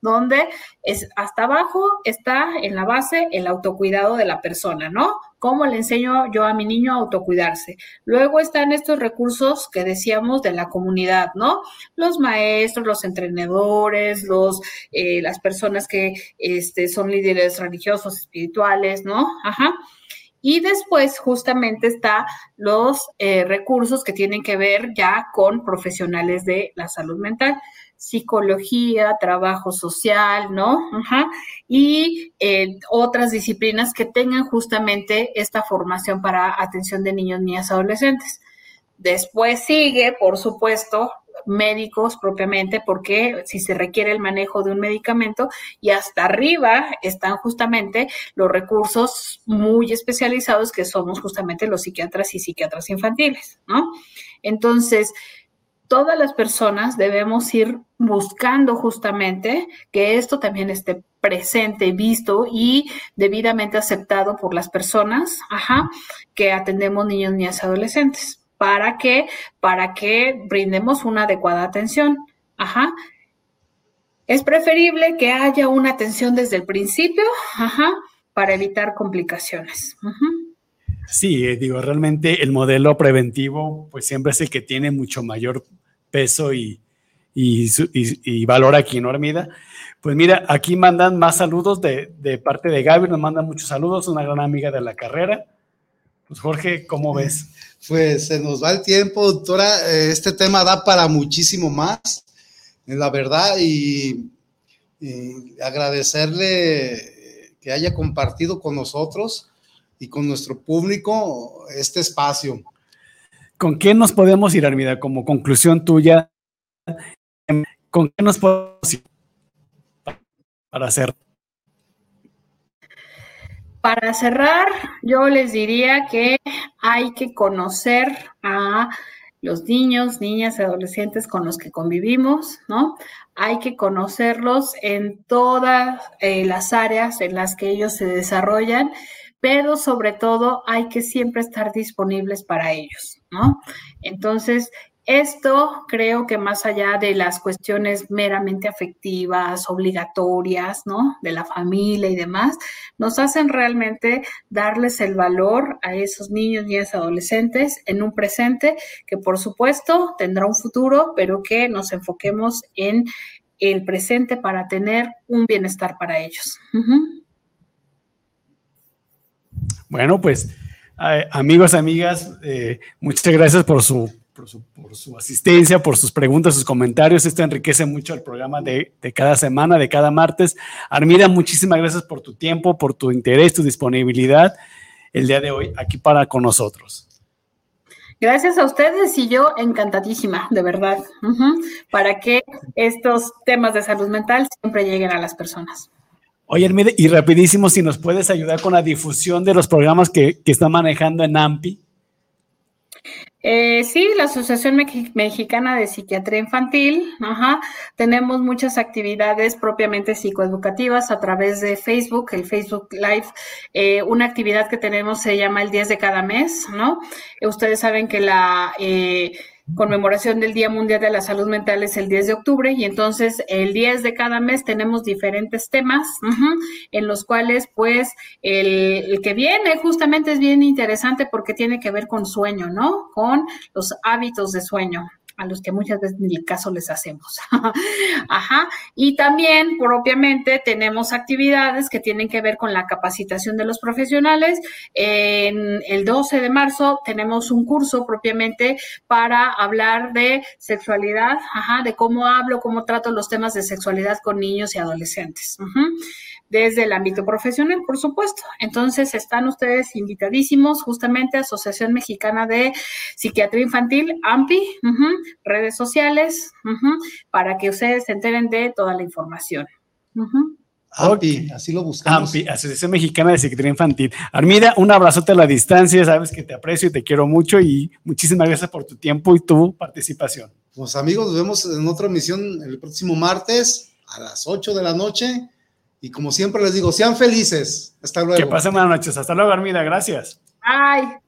Donde es hasta abajo está en la base el autocuidado de la persona, ¿no? ¿Cómo le enseño yo a mi niño a autocuidarse? Luego están estos recursos que decíamos de la comunidad, ¿no? Los maestros, los entrenadores, los, eh, las personas que este, son líderes religiosos, espirituales, ¿no? Ajá. Y después justamente está los eh, recursos que tienen que ver ya con profesionales de la salud mental, psicología, trabajo social, ¿no? Y eh, otras disciplinas que tengan justamente esta formación para atención de niños, niñas, adolescentes. Después sigue, por supuesto, médicos propiamente, porque si se requiere el manejo de un medicamento y hasta arriba están justamente los recursos muy especializados que somos justamente los psiquiatras y psiquiatras infantiles, ¿no? Entonces, todas las personas debemos ir buscando justamente que esto también esté presente, visto y debidamente aceptado por las personas, que atendemos niños, niñas y adolescentes. ¿Para qué? Para que brindemos una adecuada atención. Ajá. Es preferible que haya una atención desde el principio, ajá, para evitar complicaciones. Sí, eh, digo, realmente el modelo preventivo, pues siempre es el que tiene mucho mayor peso y, y, valor aquí, ¿no, Armida? Pues mira, aquí mandan más saludos de, de parte de Gaby, nos mandan muchos saludos, una gran amiga de la carrera. Pues Jorge, ¿cómo ves? (laughs) Pues se nos va el tiempo, doctora. Eh, este tema da para muchísimo más, la verdad, y, agradecerle que haya compartido con nosotros y con nuestro público este espacio. ¿Con qué nos podemos ir, Armida? Como conclusión tuya, ¿con qué nos podemos ir para hacer? Para cerrar, yo les diría que hay que conocer a los niños, niñas y adolescentes con los que convivimos, ¿no? Hay que conocerlos en todas eh, las áreas en las que ellos se desarrollan, pero sobre todo hay que siempre estar disponibles para ellos, ¿no? Entonces, esto creo que más allá de las cuestiones meramente afectivas, obligatorias, ¿no? De la familia y demás, nos hacen realmente darles el valor a esos niños, y adolescentes en un presente que por supuesto tendrá un futuro, pero que nos enfoquemos en el presente para tener un bienestar para ellos. Bueno, pues eh, amigos, amigas, eh, muchas gracias por su por su, asistencia, por sus preguntas, sus comentarios. Esto enriquece mucho el programa de, cada semana, de cada martes. Armida, muchísimas gracias por tu tiempo, por tu interés, tu disponibilidad el día de hoy aquí para con nosotros. Gracias a ustedes y yo encantadísima, de verdad, para que estos temas de salud mental siempre lleguen a las personas. Oye, Armida, y rapidísimo, si nos puedes ayudar con la difusión de los programas que, que está manejando en AMPI. Eh, sí, la Asociación Mexicana de Psiquiatría Infantil, tenemos muchas actividades propiamente psicoeducativas a través de Facebook, el Facebook Live. Eh, una actividad que tenemos se llama el 10 de cada mes, ¿no? ustedes saben que la... Conmemoración del Día Mundial de la Salud Mental es el 10 de octubre y entonces el 10 de cada mes tenemos diferentes temas en los cuales pues el, que viene justamente es bien interesante porque tiene que ver con sueño, ¿no? Con los hábitos de sueño a los que muchas veces ni el caso les hacemos. (laughs) Ajá. Y también, propiamente, tenemos actividades que tienen que ver con la capacitación de los profesionales. En el 12 de marzo tenemos un curso propiamente para hablar de sexualidad, ajá, de cómo hablo, cómo trato los temas de sexualidad con niños y adolescentes. Desde el ámbito profesional, por supuesto. Entonces, están ustedes invitadísimos justamente a Asociación Mexicana de Psiquiatría Infantil, AMPI, redes sociales, para que ustedes se enteren de toda la información. AMPI, así lo buscamos. AMPI, Asociación Mexicana de Psiquiatría Infantil. Armida, un abrazote a la distancia, sabes que te aprecio y te quiero mucho y muchísimas gracias por tu tiempo y tu participación. Pues amigos, nos vemos en otra emisión el próximo martes a las 8 de la noche y como siempre les digo, sean felices. Hasta luego. Que pasen buenas noches. Hasta luego, Armida. Gracias. Bye.